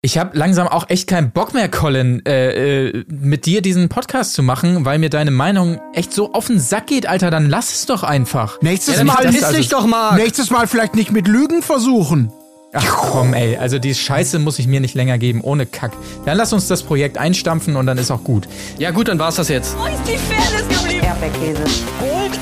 Ich habe langsam auch echt keinen Bock mehr, Colin, äh, äh, mit dir diesen Podcast zu machen, weil mir deine Meinung echt so auf den Sack geht, Alter. Dann lass es doch einfach. Nächstes Ja, Mal nicht, nicht dass- dich doch mal. Nächstes Mal vielleicht nicht mit Lügen versuchen. Ach komm, ey. Also die Scheiße muss ich mir nicht länger geben, ohne Kack. Dann lass uns das Projekt einstampfen und dann ist auch gut. Ja gut, dann war's das jetzt. Wo ist die Fairness geblieben? Erdbeerkäse. Gold,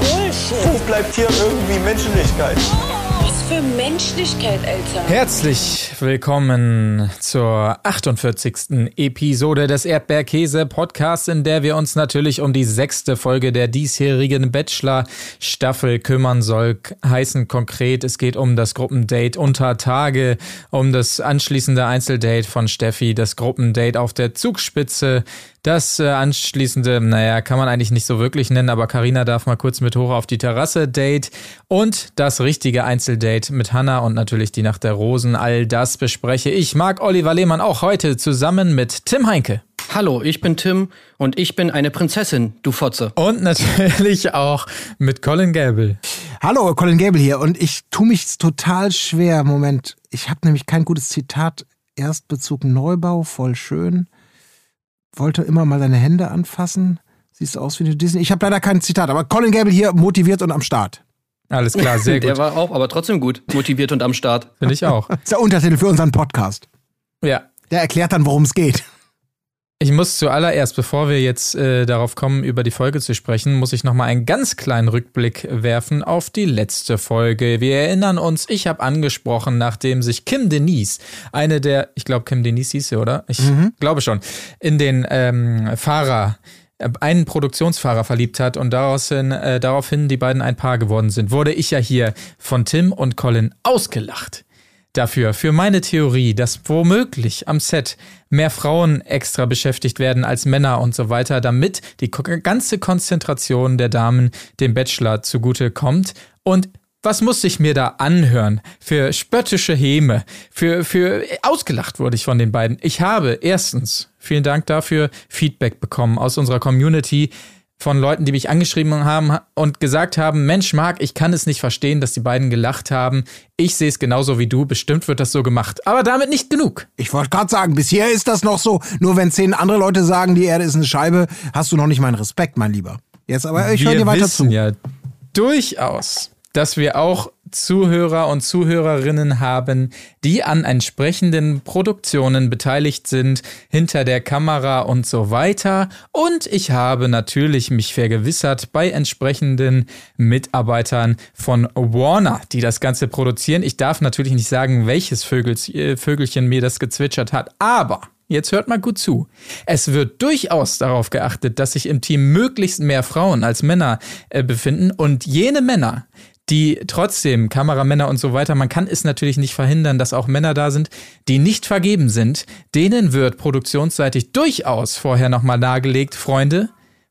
Bullshit. Wo bleibt hier irgendwie Menschlichkeit? Was für Menschlichkeit, Alter. Herzlich willkommen zur 48. Episode des Erdbeerkäse-Podcasts, in der wir uns natürlich um die sechste Folge der diesjährigen Bachelor-Staffel kümmern soll. Heißen konkret, es geht um das Gruppendate unter Tage, um das anschließende Einzeldate von Steffi, das Gruppendate auf der Zugspitze, das äh, anschließende, naja, kann man eigentlich nicht so wirklich nennen, aber Karina darf mal kurz mit hoch auf die Terrasse Date und das richtige Einzeldate mit Hanna und natürlich die Nacht der Rosen. All das bespreche ich, Marc Oliver Lehmann, auch heute zusammen mit Tim Heinke. Hallo, ich bin Tim und ich bin eine Prinzessin, du Fotze. Und natürlich auch mit Colin Gable. Hallo, Colin Gable hier. Und ich tue mich total schwer. Moment, ich habe nämlich kein gutes Zitat. Erstbezug Neubau, voll schön. Wollte immer mal deine Hände anfassen. Siehst aus wie eine Disney. Ich habe leider kein Zitat, aber Colin Gable hier motiviert und am Start. Alles klar, sehr Der gut. war auch, aber trotzdem gut, motiviert und am Start. Finde ich auch. Das ist der Untertitel für unseren Podcast. Ja. Der erklärt dann, worum es geht. Ich muss zuallererst, bevor wir jetzt äh, darauf kommen, über die Folge zu sprechen, muss ich nochmal einen ganz kleinen Rückblick werfen auf die letzte Folge. Wir erinnern uns, ich habe angesprochen, nachdem sich Kim Denise, eine der, ich glaube Kim Denise hieß sie, oder? Ich glaube schon, in den ähm, Fahrer, äh, einen Produktionsfahrer verliebt hat und daraufhin, äh, daraufhin die beiden ein Paar geworden sind, wurde ich ja hier von Tim und Colin ausgelacht dafür, für meine Theorie, dass womöglich am Set mehr Frauen extra beschäftigt werden als Männer und so weiter, damit die ganze Konzentration der Damen dem Bachelor zugute kommt. Und was muss ich mir da anhören? Für spöttische Häme, für, für, ausgelacht wurde ich von den beiden. Ich habe erstens, vielen Dank dafür, Feedback bekommen aus unserer Community, von Leuten, die mich angeschrieben haben und gesagt haben, Mensch, Marc, ich kann es nicht verstehen, dass die beiden gelacht haben. Ich sehe es genauso wie du, bestimmt wird das so gemacht. Aber damit nicht genug. Ich wollte gerade sagen, bisher ist das noch so. Nur wenn zehn andere Leute sagen, die Erde ist eine Scheibe, hast du noch nicht meinen Respekt, mein Lieber. Jetzt aber, ich höre wir dir weiter wissen zu. ja durchaus, dass wir auch Zuhörer und Zuhörerinnen haben, die an entsprechenden Produktionen beteiligt sind, hinter der Kamera und so weiter. Und ich habe natürlich mich vergewissert bei entsprechenden Mitarbeitern von Warner, die das Ganze produzieren. Ich darf natürlich nicht sagen, welches äh, Vögelchen mir das gezwitschert hat, aber Jetzt hört mal gut zu. Es wird durchaus darauf geachtet, dass sich im Team möglichst mehr Frauen als Männer äh, befinden und jene Männer, die trotzdem Kameramänner und so weiter, man kann es natürlich nicht verhindern, dass auch Männer da sind, die nicht vergeben sind, denen wird produktionsseitig durchaus vorher nochmal nahegelegt, Freunde,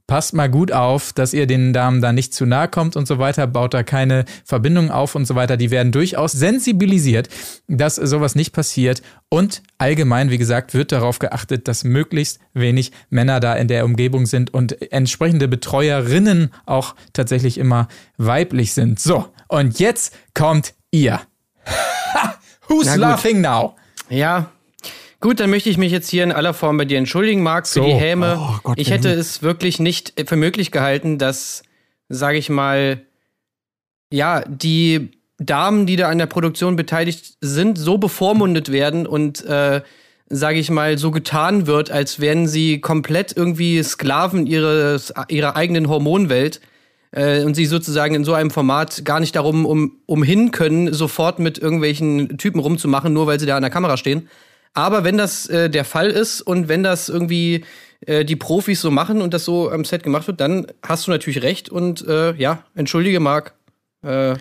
passt mal gut auf, dass ihr den Damen da nicht zu nahe kommt und so weiter, baut da keine Verbindung auf und so weiter. Die werden durchaus sensibilisiert, dass sowas nicht passiert. Und allgemein, wie gesagt, wird darauf geachtet, dass möglichst wenig Männer da in der Umgebung sind und entsprechende Betreuerinnen auch tatsächlich immer weiblich sind. So, und jetzt kommt ihr. Who's laughing now? Ja. Gut, dann möchte ich mich jetzt hier in aller Form bei dir entschuldigen, Marc, für So. die Häme. Oh Gott, ich hätte es wirklich nicht für möglich gehalten, dass, sage ich mal, ja, die Damen, die da an der Produktion beteiligt sind, so bevormundet werden und, äh, sage ich mal, so getan wird, als wären sie komplett irgendwie Sklaven ihres, ihrer eigenen Hormonwelt äh, und sie sozusagen in so einem Format gar nicht darum um, umhin können, sofort mit irgendwelchen Typen rumzumachen, nur weil sie da an der Kamera stehen. Aber wenn das äh, der Fall ist und wenn das irgendwie äh, die Profis so machen und das so am Set gemacht wird, dann hast du natürlich recht und äh, ja, entschuldige Marc, äh,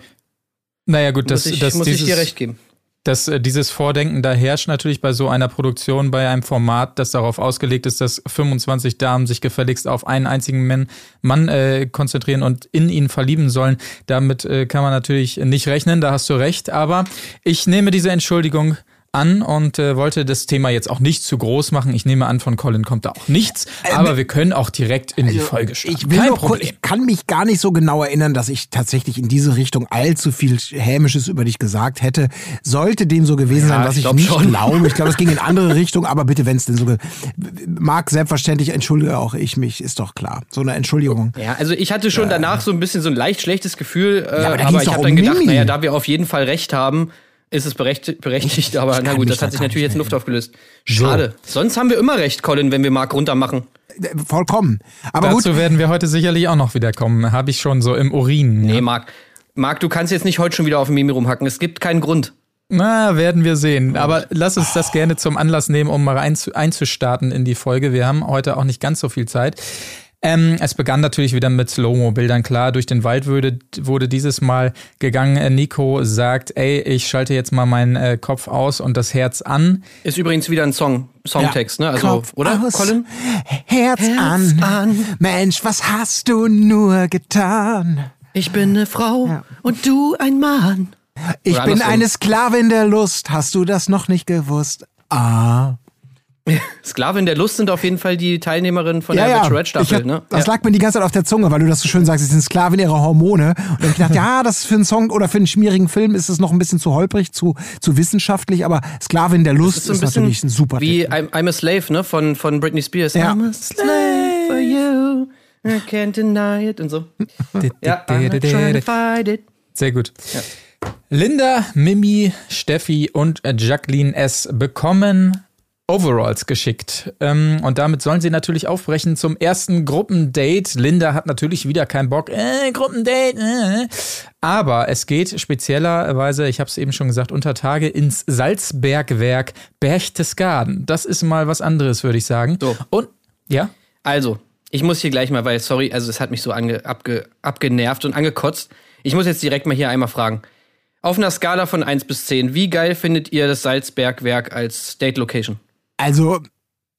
Naja, gut, muss, das, ich, das, muss ich dieses, dir recht geben. dass äh, dieses Vordenken da herrscht natürlich bei so einer Produktion, bei einem Format, das darauf ausgelegt ist, dass 25 Damen sich gefälligst auf einen einzigen Mann, Mann äh, konzentrieren und in ihn verlieben sollen. Damit äh, kann man natürlich nicht rechnen, da hast du recht. Aber ich nehme diese Entschuldigung an und äh, wollte das Thema jetzt auch nicht zu groß machen. Ich nehme an, von Colin kommt da auch nichts, aber wir können auch direkt in die Folge starten. Ich will Kein Problem. ich kann mich gar nicht so genau erinnern, dass ich tatsächlich in diese Richtung allzu viel Hämisches über dich gesagt hätte. Sollte dem so gewesen Ja, sein, was ich ich, nicht schon. glaube. Ich glaube, es ging in andere Richtung, aber bitte, wenn es denn so mag, selbstverständlich entschuldige auch ich mich, ist doch klar. So eine Entschuldigung. Ja, also ich hatte schon danach so ein bisschen so ein leicht schlechtes Gefühl, äh, Ja, aber da aber, ich habe um dann gedacht, Mimi. naja, da wir auf jeden Fall recht haben, ist es berechtigt, berechtigt aber na kann gut, das hat da sich natürlich jetzt in Luft aufgelöst. Schade. Sonst haben wir immer recht, Colin, wenn wir Mark runter machen. Äh, Vollkommen. Aber gut, Dazu werden wir heute sicherlich auch noch wieder kommen. Habe ich schon so im Urin. Nee, Ja. Marc. Marc, du kannst jetzt nicht heute schon wieder auf dem Mimi rumhacken. Es gibt keinen Grund. Na, werden wir sehen. Aber lass uns das gerne zum Anlass nehmen, um mal einzu einzustarten in die Folge. Wir haben heute auch nicht ganz so viel Zeit. Ähm, es begann natürlich wieder mit Slow-Mo-Bildern. Klar, durch den Wald wurde, wurde dieses Mal gegangen. Äh, Nico sagt, ey, ich schalte jetzt mal meinen äh, Kopf aus und das Herz an. Ist übrigens wieder ein Song, Songtext, ne? Also, Kopf oder, aus, Colin? Herz, an. an. Mensch, was hast du nur getan? Ich bin eine Frau und du ein Mann. Ich bin eine Sklavin der Lust. Hast du das noch nicht gewusst? Ah. Sklavin der Lust sind auf jeden Fall die Teilnehmerinnen von der Ich Bachelorette-Staffel, hab, ne? Das Ja. lag mir die ganze Zeit auf der Zunge, weil du das so schön sagst, sie sind Sklavin ihrer Hormone. Und ich gedacht, ja, das ist für einen Song oder für einen schmierigen Film ist es noch ein bisschen zu holprig, zu, zu wissenschaftlich, aber Sklavin der Lust ist, bisschen natürlich ein super Wie. I'm, I'm a Slave, ne? Von, von Britney Spears. Ja. I'm a slave for you. I can't deny it und so. Ja, I'm not trying to fight it. Sehr gut. Linda, Mimi, Steffi und Jacqueline S. bekommen Overalls geschickt. Ähm, und damit sollen sie natürlich aufbrechen zum ersten Gruppendate. Linda hat natürlich wieder keinen Bock. Äh, Gruppendate. Äh. Aber es geht speziellerweise, ich habe es eben schon gesagt, unter Tage ins Salzbergwerk Berchtesgaden. Das ist mal was anderes, würde ich sagen. So. Und, ja? Also, ich muss hier gleich mal, weil, sorry, also es hat mich so ange, abge, abgenervt und angekotzt. Ich muss jetzt direkt mal hier einmal fragen. Auf einer Skala von 1 bis 10, wie geil findet ihr das Salzbergwerk als Date-Location? Also,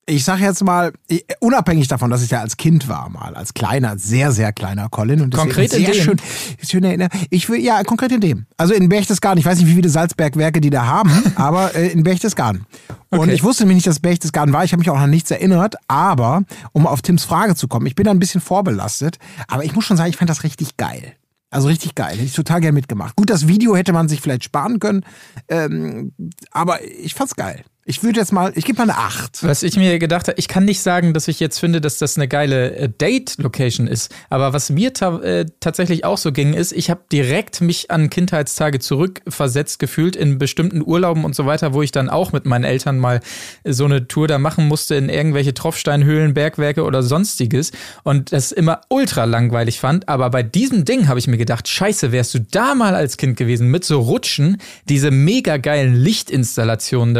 ich sag jetzt mal, unabhängig davon, dass ich ja als Kind war, mal als kleiner, sehr, sehr kleiner Colin. Und Konkret in dem? schön, schön erinnern. Ich will, ja, konkret in dem. Also in Berchtesgaden. Ich weiß nicht, wie viele Salzbergwerke die da haben, aber äh, in Berchtesgaden. Und Okay. ich wusste nämlich nicht, dass Berchtesgaden war. Ich habe mich auch an nichts erinnert. Aber, um auf Tims Frage zu kommen, ich bin da ein bisschen vorbelastet. Aber ich muss schon sagen, ich fand das richtig geil. Also richtig geil. Hätte ich total gern mitgemacht. Gut, das Video hätte man sich vielleicht sparen können. Ähm, aber ich fand's geil. Ich würde jetzt mal, ich gebe mal eine 8. Was ich mir gedacht habe, ich kann nicht sagen, dass ich jetzt finde, dass das eine geile äh, Date-Location ist. Aber was mir ta äh, tatsächlich auch so ging, ist, ich habe direkt mich an Kindheitstage zurückversetzt gefühlt in bestimmten Urlauben und so weiter, wo ich dann auch mit meinen Eltern mal äh, so eine Tour da machen musste in irgendwelche Tropfsteinhöhlen, Bergwerke oder sonstiges. Und das immer ultra langweilig fand. Aber bei diesem Ding habe ich mir gedacht, scheiße, wärst du da mal als Kind gewesen mit so Rutschen, diese mega geilen Lichtinstallationen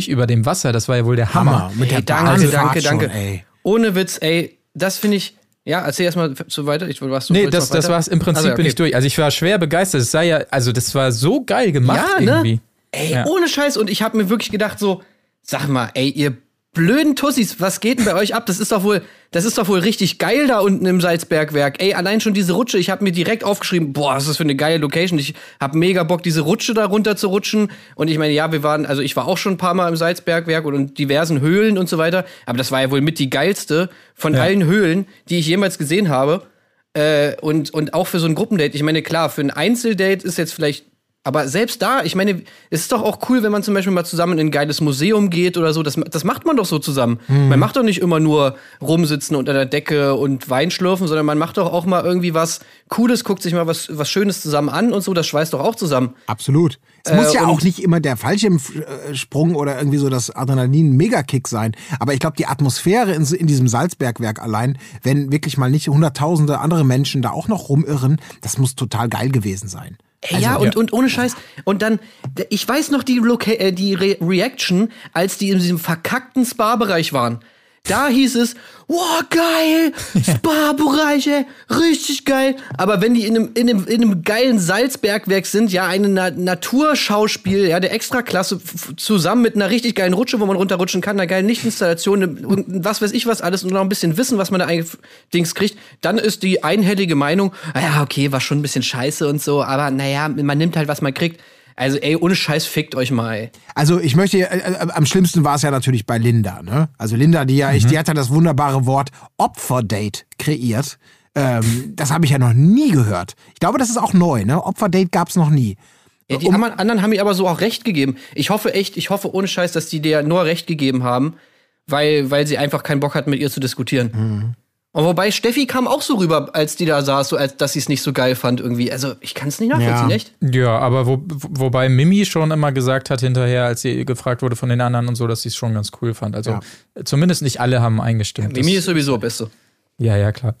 dazwischendurch über dem Wasser, das war ja wohl der Hammer. Mit Ey, der danke, Basis danke, Fahrt schon, danke. ey. Ohne Witz, ey, das finde ich. Ja, erzähl erstmal so weiter. Ich was du Nee, das, das war's. Im Prinzip Also, bin okay. ich durch. Also ich war schwer begeistert. Es sei ja, also das war so geil gemacht Ja, ne? irgendwie. Ey, Ja. ohne Scheiß. Und ich habe mir wirklich gedacht, so, sag mal, ey, ihr blöden Tussis, was geht denn bei euch ab? Das ist doch wohl, das ist doch wohl richtig geil da unten im Salzbergwerk. Ey, allein schon diese Rutsche, ich habe mir direkt aufgeschrieben, boah, was ist das für eine geile Location. Ich habe mega Bock, diese Rutsche da runter zu rutschen. Und ich meine, ja, wir waren, also ich war auch schon ein paar Mal im Salzbergwerk und in diversen Höhlen und so weiter. Aber das war ja wohl mit die geilste von allen Höhlen, die ich jemals gesehen habe. Äh, und, und auch für so ein Gruppendate. Ich meine, klar, für ein Einzeldate ist jetzt vielleicht. Aber selbst da, ich meine, es ist doch auch cool, wenn man zum Beispiel mal zusammen in ein geiles Museum geht oder so. Das, das macht man doch so zusammen. Man macht doch nicht immer nur rumsitzen unter der Decke und Wein schlürfen, sondern man macht doch auch mal irgendwie was Cooles, guckt sich mal was, was Schönes zusammen an und so. Das schweißt doch auch zusammen. Absolut. Es muss ja auch nicht immer der Fallschirmsprung oder irgendwie so das Adrenalin-Megakick sein. Aber ich glaube, die Atmosphäre in, in diesem Salzbergwerk allein, wenn wirklich mal nicht hunderttausende andere Menschen da auch noch rumirren, das muss total geil gewesen sein. Ey, ja, und, und ohne Scheiß. Und dann, ich weiß noch die, Loca äh, die Re Reaction, als die in diesem verkackten Spa-Bereich waren. Da hieß es, wow, geil, Spa-Bereich, ey, richtig geil. Aber wenn die in einem, in einem, in einem geilen Salzbergwerk sind, ja, ein Na Naturschauspiel, ja, der Extraklasse, zusammen mit einer richtig geilen Rutsche, wo man runterrutschen kann, einer geilen Lichtinstallation, ne- und was weiß ich was alles und noch ein bisschen Wissen, was man da eigentlich Dings kriegt, dann ist die einhellige Meinung, ah ja, okay, war schon ein bisschen scheiße und so, aber naja, man nimmt halt, was man kriegt. Also, ey, ohne Scheiß, fickt euch mal. Ey. Also ich möchte, äh, äh, am schlimmsten war es ja natürlich bei Linda, ne? Also Linda, die ja, ich, die hat ja das wunderbare Wort Opferdate kreiert. Ähm, das habe ich ja noch nie gehört. Ich glaube, das ist auch neu, ne? Opferdate gab es noch nie. Ja, die Um- anderen- haben mir aber so auch recht gegeben. Ich hoffe echt, ich hoffe ohne Scheiß, dass die dir nur recht gegeben haben, weil, weil sie einfach keinen Bock hatten, mit ihr zu diskutieren. Mhm. Und wobei Steffi kam auch so rüber, als die da saß, so als dass sie es nicht so geil fand irgendwie. Also ich kann es nicht nachvollziehen, Ja. echt? Ja, aber wo, wobei Mimi schon immer gesagt hat hinterher, als sie gefragt wurde von den anderen und so, dass sie es schon ganz cool fand. Also Ja. zumindest nicht alle haben eingestimmt. Mimi Das- ist sowieso Beste. Ja, ja, klar.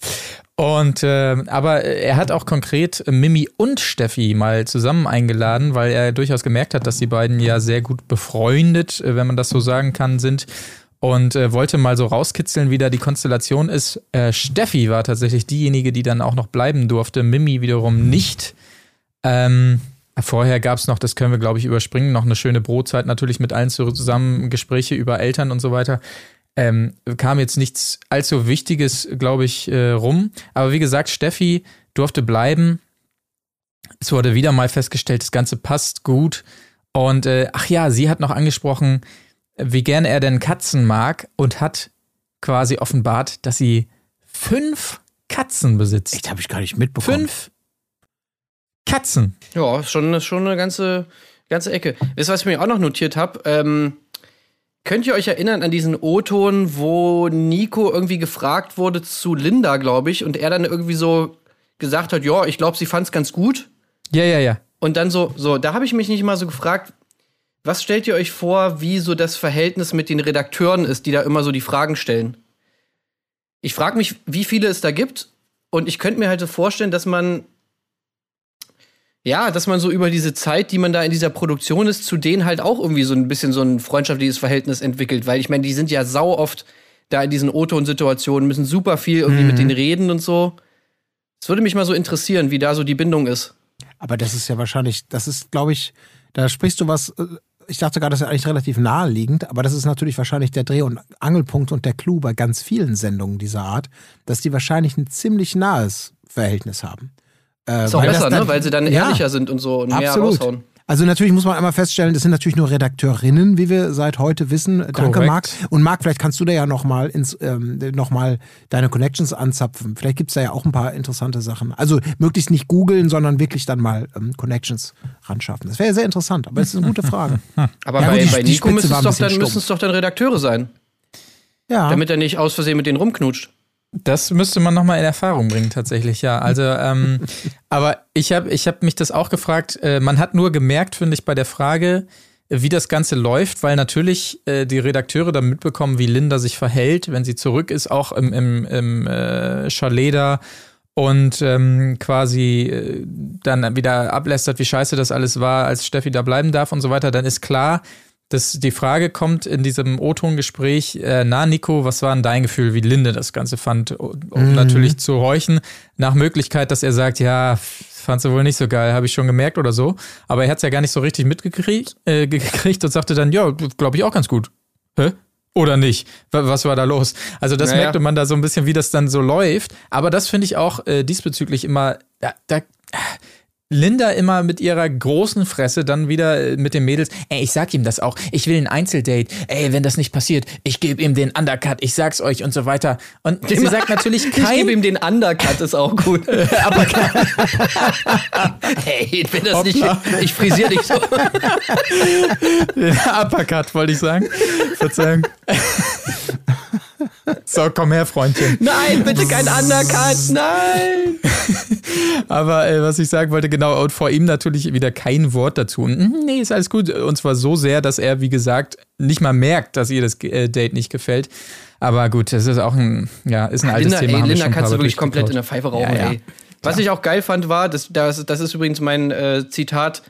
Und äh, aber er hat auch konkret Mimi und Steffi mal zusammen eingeladen, weil er durchaus gemerkt hat, dass die beiden ja sehr gut befreundet, äh, wenn man das so sagen kann, sind. Und äh, wollte mal so rauskitzeln, wie da die Konstellation ist. Äh, Steffi war tatsächlich diejenige, die dann auch noch bleiben durfte, Mimi wiederum nicht. Ähm, vorher gab es noch, das können wir, glaube ich, überspringen, noch eine schöne Brotzeit natürlich mit allen zusammen, Gespräche über Eltern und so weiter. Ähm, kam jetzt nichts allzu Wichtiges, glaube ich, äh, rum. Aber wie gesagt, Steffi durfte bleiben. Es wurde wieder mal festgestellt, das Ganze passt gut. Und äh, ach ja, sie hat noch angesprochen, wie gern er denn Katzen mag und hat quasi offenbart, dass sie fünf Katzen besitzt. Echt, habe ich gar nicht mitbekommen. Fünf Katzen. Ja, schon, ist schon eine ganze, ganze Ecke. Wisst ihr, was ich mir auch noch notiert habe? Ähm, könnt ihr euch erinnern an diesen O-Ton, wo Nico irgendwie gefragt wurde zu Linda, glaube ich, und er dann irgendwie so gesagt hat, ja, ich glaube, sie fand es ganz gut. Ja, ja, ja. Und dann so, so, da habe ich mich nicht mal so gefragt, was stellt ihr euch vor, wie so das Verhältnis mit den Redakteuren ist, die da immer so die Fragen stellen? Ich frage mich, wie viele es da gibt. Und ich könnte mir halt so vorstellen, dass man, ja, dass man so über diese Zeit, die man da in dieser Produktion ist, zu denen halt auch irgendwie so ein bisschen so ein freundschaftliches Verhältnis entwickelt. Weil ich meine, die sind ja sau oft da in diesen O-Ton-Situationen, müssen super viel irgendwie mit denen reden und so. Es würde mich mal so interessieren, wie da so die Bindung ist. Aber das ist ja wahrscheinlich, das ist, glaube ich, da sprichst du was. Ich dachte gerade, das ist eigentlich relativ naheliegend, aber das ist natürlich wahrscheinlich der Dreh- und Angelpunkt und der Clou bei ganz vielen Sendungen dieser Art, dass die wahrscheinlich ein ziemlich nahes Verhältnis haben. Äh, Ist auch besser, dann- ne? Weil sie dann Ja. ehrlicher sind und so und mehr Absolut. raushauen. Also natürlich muss man einmal feststellen, das sind natürlich nur Redakteurinnen, wie wir seit heute wissen. Danke, Korrekt. Marc. Und Marc, vielleicht kannst du da ja nochmal ähm, noch mal deine Connections anzapfen. Vielleicht gibt's da ja auch ein paar interessante Sachen. Also möglichst nicht googeln, sondern wirklich dann mal ähm, Connections ranschaffen. Das wäre sehr interessant, aber es ist eine gute Frage. Aber Ja, bei, gut, die- bei Nico müssen es, doch dann, es doch dann Redakteure sein, Ja. damit er nicht aus Versehen mit denen rumknutscht. Das müsste man nochmal in Erfahrung bringen, tatsächlich, ja. Also, ähm, aber ich habe ich hab mich das auch gefragt. Äh, man hat nur gemerkt, finde ich, bei der Frage, wie das Ganze läuft, weil natürlich äh, die Redakteure dann mitbekommen, wie Linda sich verhält, wenn sie zurück ist, auch im, im, im äh, Chalet da und ähm, quasi äh, dann wieder ablästert, wie scheiße das alles war, als Steffi da bleiben darf und so weiter, dann ist klar, dass die Frage kommt in diesem O-Ton-Gespräch, äh, na Nico, was war denn dein Gefühl, wie Linde das Ganze fand, um Mhm. natürlich zu horchen, nach Möglichkeit, dass er sagt, ja, fandst du wohl nicht so geil, habe ich schon gemerkt oder so, aber er hat es ja gar nicht so richtig mitgekriegt äh, gekriegt und sagte dann, ja, glaube ich auch ganz gut. Hä? Oder nicht? Wa- Was war da los? Also das Naja. merkte man da so ein bisschen, wie das dann so läuft. Aber das finde ich auch äh, diesbezüglich immer, da, da, Linda immer mit ihrer großen Fresse dann wieder äh, mit den Mädels, ey, ich sag ihm das auch, ich will ein Einzeldate, ey, wenn das nicht passiert, ich gebe ihm den Undercut, ich sag's euch und so weiter. Und sie sagt natürlich Ich gebe kein ihm den Undercut, ist auch gut. aber hey, wenn das nicht, Hoppla. ich frisiere dich so. Uppercut, wollte ich sagen. Verzeihung. So, komm her, Freundchen. Nein, bitte kein Undercut, nein. Aber äh, was ich sagen wollte, genau, und vor ihm natürlich wieder kein Wort dazu. Und, "Mhm, nee, ist alles gut. Und zwar so sehr, dass er, wie gesagt, nicht mal merkt, dass ihr das äh, Date nicht gefällt. Aber gut, das ist auch ein, ja, ist ein altes Linda, Thema. ey, Linda kannst du wirklich komplett in der. Pfeife rauchen, Ja, ja. Was ich auch geil fand, war, das, das, das ist übrigens mein äh, Zitat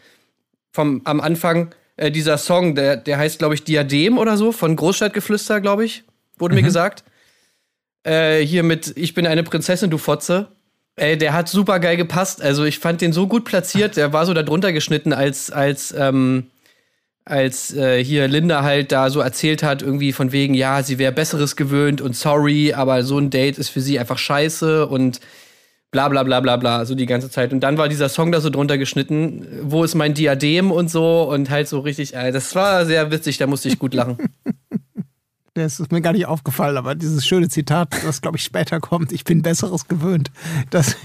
vom, am Anfang, äh, dieser Song, der, der heißt, glaube ich, Diadem oder so, von Großstadtgeflüster, glaube ich, wurde Mhm. mir gesagt. Äh, hier mit Ich bin eine Prinzessin, du Fotze. Ey, der hat super geil gepasst. Also ich fand den so gut platziert. Der war so da drunter geschnitten, als, als, ähm, als äh, hier Linda halt da so erzählt hat, irgendwie von wegen, ja, sie wäre Besseres gewöhnt und sorry, aber so ein Date ist für sie einfach scheiße und bla bla bla bla bla, so die ganze Zeit. Und dann war dieser Song da so drunter geschnitten, wo ist mein Diadem und so und halt so richtig, äh, das war sehr witzig, da musste ich gut lachen. Das ist mir gar nicht aufgefallen, aber dieses schöne Zitat, das glaube ich später kommt, ich bin Besseres gewöhnt. Das,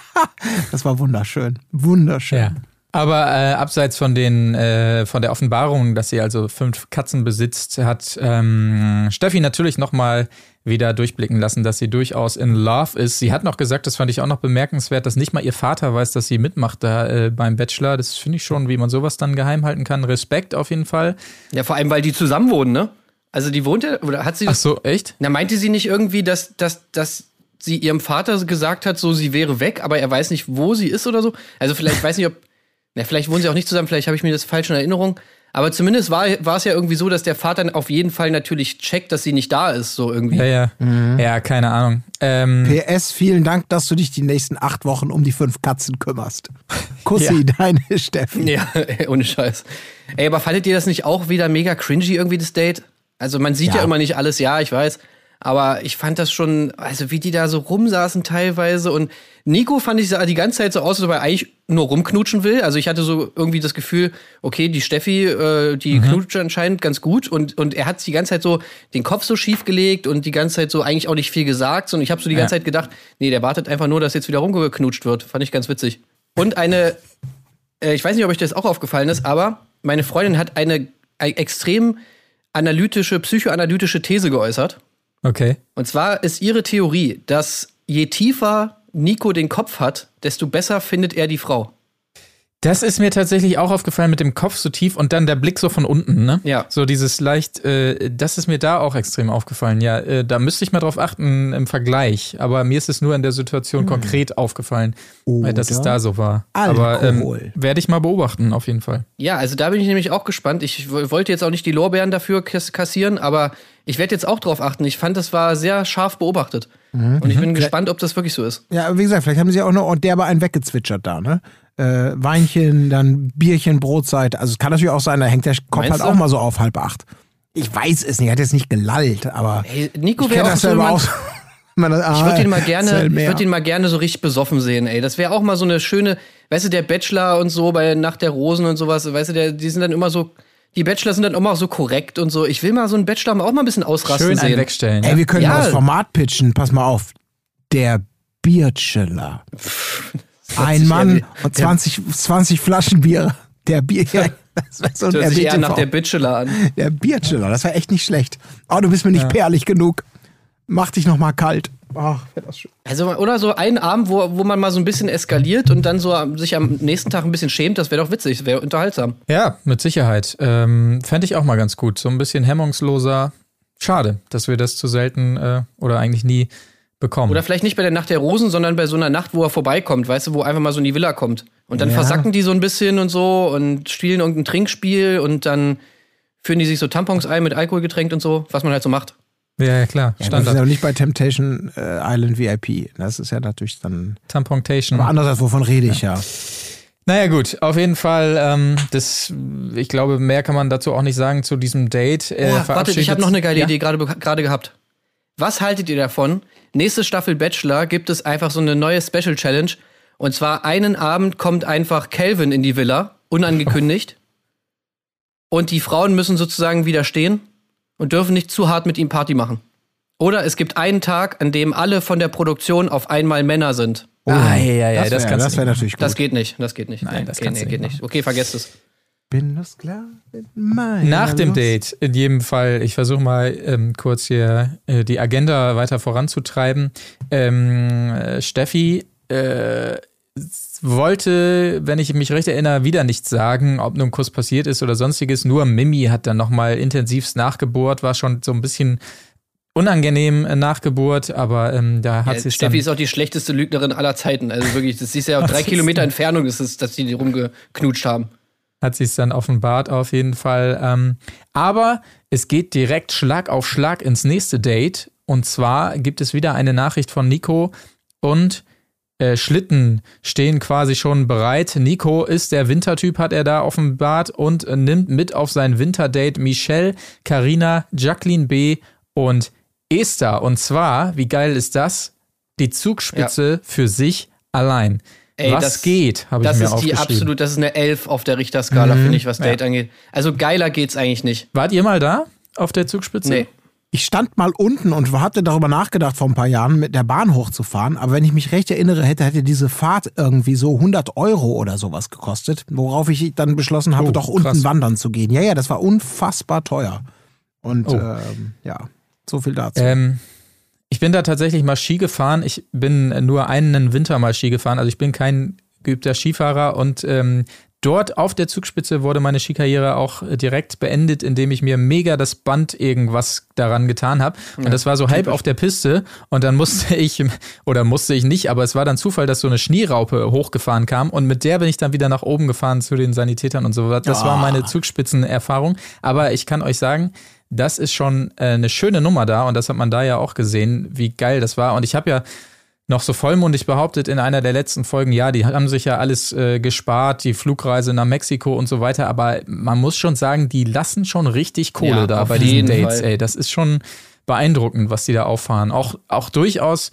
das war wunderschön. Wunderschön. Ja. Aber äh, abseits von den äh, von der Offenbarung, dass sie also fünf Katzen besitzt, hat ähm, Steffi natürlich nochmal wieder durchblicken lassen, dass sie durchaus in Love ist. Sie hat noch gesagt, das fand ich auch noch bemerkenswert, dass nicht mal ihr Vater weiß, dass sie mitmacht da äh, beim Bachelor. Das finde ich schon, wie man sowas dann geheim halten kann. Respekt auf jeden Fall. Ja, vor allem, weil die zusammen wohnen, ne? Also die wohnt ja, oder hat sie Ach so, echt? Na, meinte sie nicht irgendwie, dass, dass, dass sie ihrem Vater gesagt hat, so sie wäre weg, aber er weiß nicht, wo sie ist oder so? Also vielleicht, ich weiß nicht, ob. Na, vielleicht wohnen sie auch nicht zusammen, vielleicht habe ich mir das falsch in Erinnerung. Aber zumindest war, war es ja irgendwie so, dass der Vater auf jeden Fall natürlich checkt, dass sie nicht da ist, so irgendwie. Ja, ja. Ja, keine Ahnung. Ähm, PS, vielen Dank, dass du dich die nächsten acht Wochen um die fünf Katzen kümmerst. Kussi, deine Steffi. Ja, ohne Scheiß. Ey, aber fandet ihr das nicht auch wieder mega cringy irgendwie, das Date? Also man sieht ja, Ja. immer nicht alles, ja, ich weiß. Aber ich fand das schon, also wie die da so rumsaßen teilweise. Und Nico fand ich sah die ganze Zeit so aus, als ob er eigentlich nur rumknutschen will. Also ich hatte so irgendwie das Gefühl, okay, die Steffi, äh, die knutscht anscheinend ganz gut. Und, und er hat die ganze Zeit so den Kopf so schief gelegt und die ganze Zeit so eigentlich auch nicht viel gesagt. Und ich habe so die ganze Ja. Zeit gedacht, nee, der wartet einfach nur, dass jetzt wieder rumgeknutscht wird. Fand ich ganz witzig. Und eine äh, ich weiß nicht, ob euch das auch aufgefallen ist, aber meine Freundin hat eine, eine extrem analytische, psychoanalytische These geäußert. okay. Und zwar ist ihre Theorie, dass je tiefer Nico den Kopf hat, desto besser findet er die Frau. Das ist mir tatsächlich auch aufgefallen mit dem Kopf so tief und dann der Blick so von unten, ne? Ja. So dieses leicht, äh, das ist mir da auch extrem aufgefallen. Ja, äh, da müsste ich mal drauf achten im Vergleich. Aber mir ist es nur in der Situation konkret aufgefallen, äh, dass es Oder da so war. Aber ähm, Alkohol. werde ich mal beobachten, auf jeden Fall. Ja, also da bin ich nämlich auch gespannt. Ich wollte jetzt auch nicht die Lorbeeren dafür kass- kassieren, aber ich werde jetzt auch drauf achten. Ich fand, das war sehr scharf beobachtet. Und ich bin gespannt, ob das wirklich so ist. Ja, wie gesagt, vielleicht haben sie auch noch und derbe einen weggezwitschert da, ne? Äh, Weinchen, dann Bierchen, Brotzeit. Also es kann natürlich auch sein, da hängt der Kopf Meinst halt du? auch mal so auf halb acht. Ich weiß es nicht, er hat jetzt nicht gelallt, aber Hey, Nico ich wäre auch das so jemand, aus. Man, ah, Ich würde ihn mal gerne, ich würde ihn mal gerne so richtig besoffen sehen, ey. Das wäre auch mal so eine schöne, weißt du, der Bachelor und so bei Nacht der Rosen und sowas, weißt du, der, die sind dann immer so, die Bachelor sind dann immer so korrekt und so. Ich will mal so einen Bachelor auch mal ein bisschen ausrasten Schön sehen. wegstellen. Ey, ja? wir können Ja. mal das Format pitchen. Pass mal auf. Der Bierchiller. Ein Mann und 20, 20 Flaschen Bier. Der Bier. Das wär so ein sich eher nach der Bachelor an. Der Bierchiller, das war echt nicht schlecht. Oh, du bist mir nicht perlig genug. Mach dich noch mal kalt. Ach, wär das schön. Also, oder so einen Abend, wo, wo man mal so ein bisschen eskaliert und dann so sich am nächsten Tag ein bisschen schämt, das wäre doch witzig, das wäre unterhaltsam. Ja, mit Sicherheit. Ähm, Fände ich auch mal ganz gut. So ein bisschen hemmungsloser. Schade, dass wir das zu selten äh, oder eigentlich nie bekommen. Oder vielleicht nicht bei der Nacht der Rosen, sondern bei so einer Nacht, wo er vorbeikommt, weißt du, wo er einfach mal so in die Villa kommt. Und dann Ja. versacken die so ein bisschen und so und spielen irgendein Trinkspiel und dann führen die sich so Tampons ein mit Alkohol getränkt und so, was man halt so macht. ja, ja, klar. Ja, das ist Standard. ja nicht bei Temptation äh, Island VIP. Das ist ja natürlich dann. Tampontation. Aber andererseits, wovon rede ich ja? Naja, gut, auf jeden Fall, ähm, das, ich glaube, mehr kann man dazu auch nicht sagen zu diesem Date. Er Oh, wartet, ich habe noch eine geile ja? Idee gerade gehabt. Was haltet ihr davon? Nächste Staffel Bachelor gibt es einfach so eine neue Special Challenge. Und zwar einen Abend kommt einfach Calvin in die Villa, unangekündigt. Und die Frauen müssen sozusagen widerstehen und dürfen nicht zu hart mit ihm Party machen. Oder es gibt einen Tag, an dem alle von der Produktion auf einmal Männer sind. Ah, ja, ja, ja, das, wär- das wäre natürlich gut. Das geht nicht, das geht nicht. Nein, Nee, das geht, nee, nicht geht nicht. Okay, vergesst es. Bin das klar? Meiner Nach dem Lust. Date, in jedem Fall, ich versuche mal ähm, kurz hier äh, die Agenda weiter voranzutreiben. Ähm, äh, Steffi äh, wollte, wenn ich mich recht erinnere, wieder nichts sagen, ob nun ein Kuss passiert ist oder sonstiges. Nur Mimi hat dann nochmal intensivst nachgebohrt, war schon so ein bisschen unangenehm äh, nachgebohrt, aber ähm, da hat Ja, sie Steffi dann ist auch die schlechteste Lügnerin aller Zeiten. Also wirklich, das ist ja auf drei ist Kilometer Entfernung, ist es, dass die rumgeknutscht haben. Hat es dann offenbart auf jeden Fall. Ähm, aber es geht direkt Schlag auf Schlag ins nächste Date. Und zwar gibt es wieder eine Nachricht von Nico und äh, Schlitten stehen quasi schon bereit. Nico ist der Wintertyp, hat er da offenbart und äh, nimmt mit auf sein Winterdate Michelle, Karina, Jacqueline B. und Esther. Und zwar, wie geil ist das? die Zugspitze für sich allein. Ey, was das- geht, habe ich Das mir ist die absolut, das ist eine Elf auf der Richterskala, finde ich, was Date angeht. Also geiler geht's eigentlich nicht. Wart ihr mal da auf der Zugspitze? Nee. Ich stand mal unten und hatte darüber nachgedacht, vor ein paar Jahren mit der Bahn hochzufahren. Aber wenn ich mich recht erinnere, hätte, hätte diese Fahrt irgendwie so 100 Euro oder sowas gekostet. Worauf ich dann beschlossen habe, Oh, doch krass. unten wandern zu gehen. Ja, ja, das war unfassbar teuer. Und Oh. ähm, ja, so viel dazu. Ähm, ich bin da tatsächlich mal Ski gefahren. Ich bin nur einen Winter mal Ski gefahren. Also ich bin kein geübter Skifahrer und ähm, dort auf der Zugspitze wurde meine Skikarriere auch direkt beendet, indem ich mir mega das Band irgendwas daran getan habe. Und das war so halb auf der Piste und dann musste ich, oder musste ich nicht, aber es war dann Zufall, dass so eine Schneeraupe hochgefahren kam und mit der bin ich dann wieder nach oben gefahren zu den Sanitätern und so. Das war meine Zugspitzenerfahrung. Aber ich kann euch sagen, das ist schon äh, eine schöne Nummer da und das hat man da ja auch gesehen, wie geil das war. Und ich habe ja noch so vollmundig behauptet in einer der letzten Folgen, ja, die haben sich ja alles äh, gespart, die Flugreise nach Mexiko und so weiter, aber man muss schon sagen, die lassen schon richtig Kohle Ja, da bei diesen Dates, Fall. ey. Das ist schon beeindruckend, was die da auffahren. Auch, auch durchaus,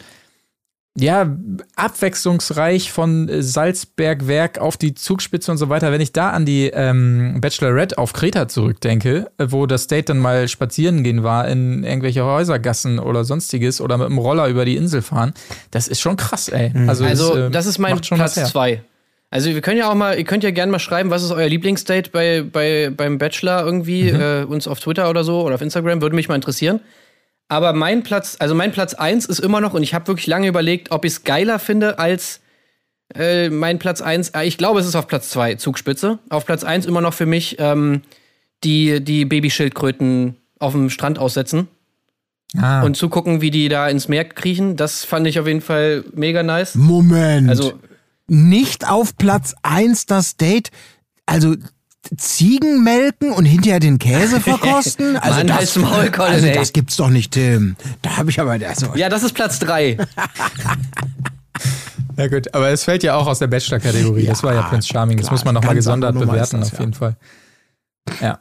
ja, abwechslungsreich von äh, Salzbergwerk auf die Zugspitze und so weiter. Wenn ich da an die ähm, Bachelorette auf Kreta zurückdenke, äh, wo das Date dann mal spazieren gehen war in irgendwelche Häusergassen oder sonstiges oder mit dem Roller über die Insel fahren, das ist schon krass, ey. Also, Also, es, äh, das ist mein Platz zwei. Also, wir können ja auch mal, ihr könnt ja gerne mal schreiben, was ist euer Lieblingsdate bei, bei, beim Bachelor irgendwie, Mhm. äh, uns auf Twitter oder so oder auf Instagram, würde mich mal interessieren. Aber mein Platz, also mein Platz eins ist immer noch, und ich habe wirklich lange überlegt, ob ich es geiler finde als äh, mein Platz eins. Äh, ich glaube, es ist auf Platz zwei Zugspitze. Auf Platz eins immer noch für mich ähm, die, die Babyschildkröten auf dem Strand aussetzen Ah, und zugucken, wie die da ins Meer kriechen. Das fand ich auf jeden Fall mega nice. Moment. Also, nicht auf Platz 1 das Date. Also Ziegen melken und hinterher den Käse verkosten? Also, Mann, das, Maul, Colin, also das gibt's doch nicht, Tim. Da habe ich aber also, ja, das ist Platz drei. ja gut, aber es fällt ja auch aus der Bachelor-Kategorie. das war ja Ja, Prince Charming. Das klar, muss man nochmal gesondert bewerten, das, auf ja. jeden Fall. Ja.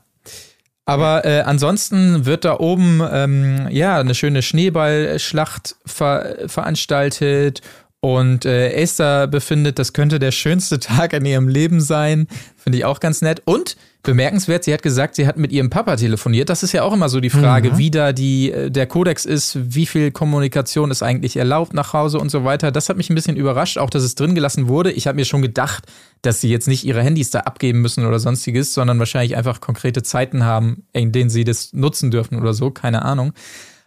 Aber äh, ansonsten wird da oben ähm, ja eine schöne Schneeballschlacht ver veranstaltet und äh, Esther befindet, das könnte der schönste Tag in ihrem Leben sein. Finde ich auch ganz nett. Und bemerkenswert, sie hat gesagt, sie hat mit ihrem Papa telefoniert. Das ist ja auch immer so die Frage, wie da die, äh, der Kodex ist, wie viel Kommunikation ist eigentlich erlaubt nach Hause und so weiter. Das hat mich ein bisschen überrascht, auch dass es drin gelassen wurde. Ich habe mir schon gedacht, dass sie jetzt nicht ihre Handys da abgeben müssen oder sonstiges, sondern wahrscheinlich einfach konkrete Zeiten haben, in denen sie das nutzen dürfen oder so, keine Ahnung.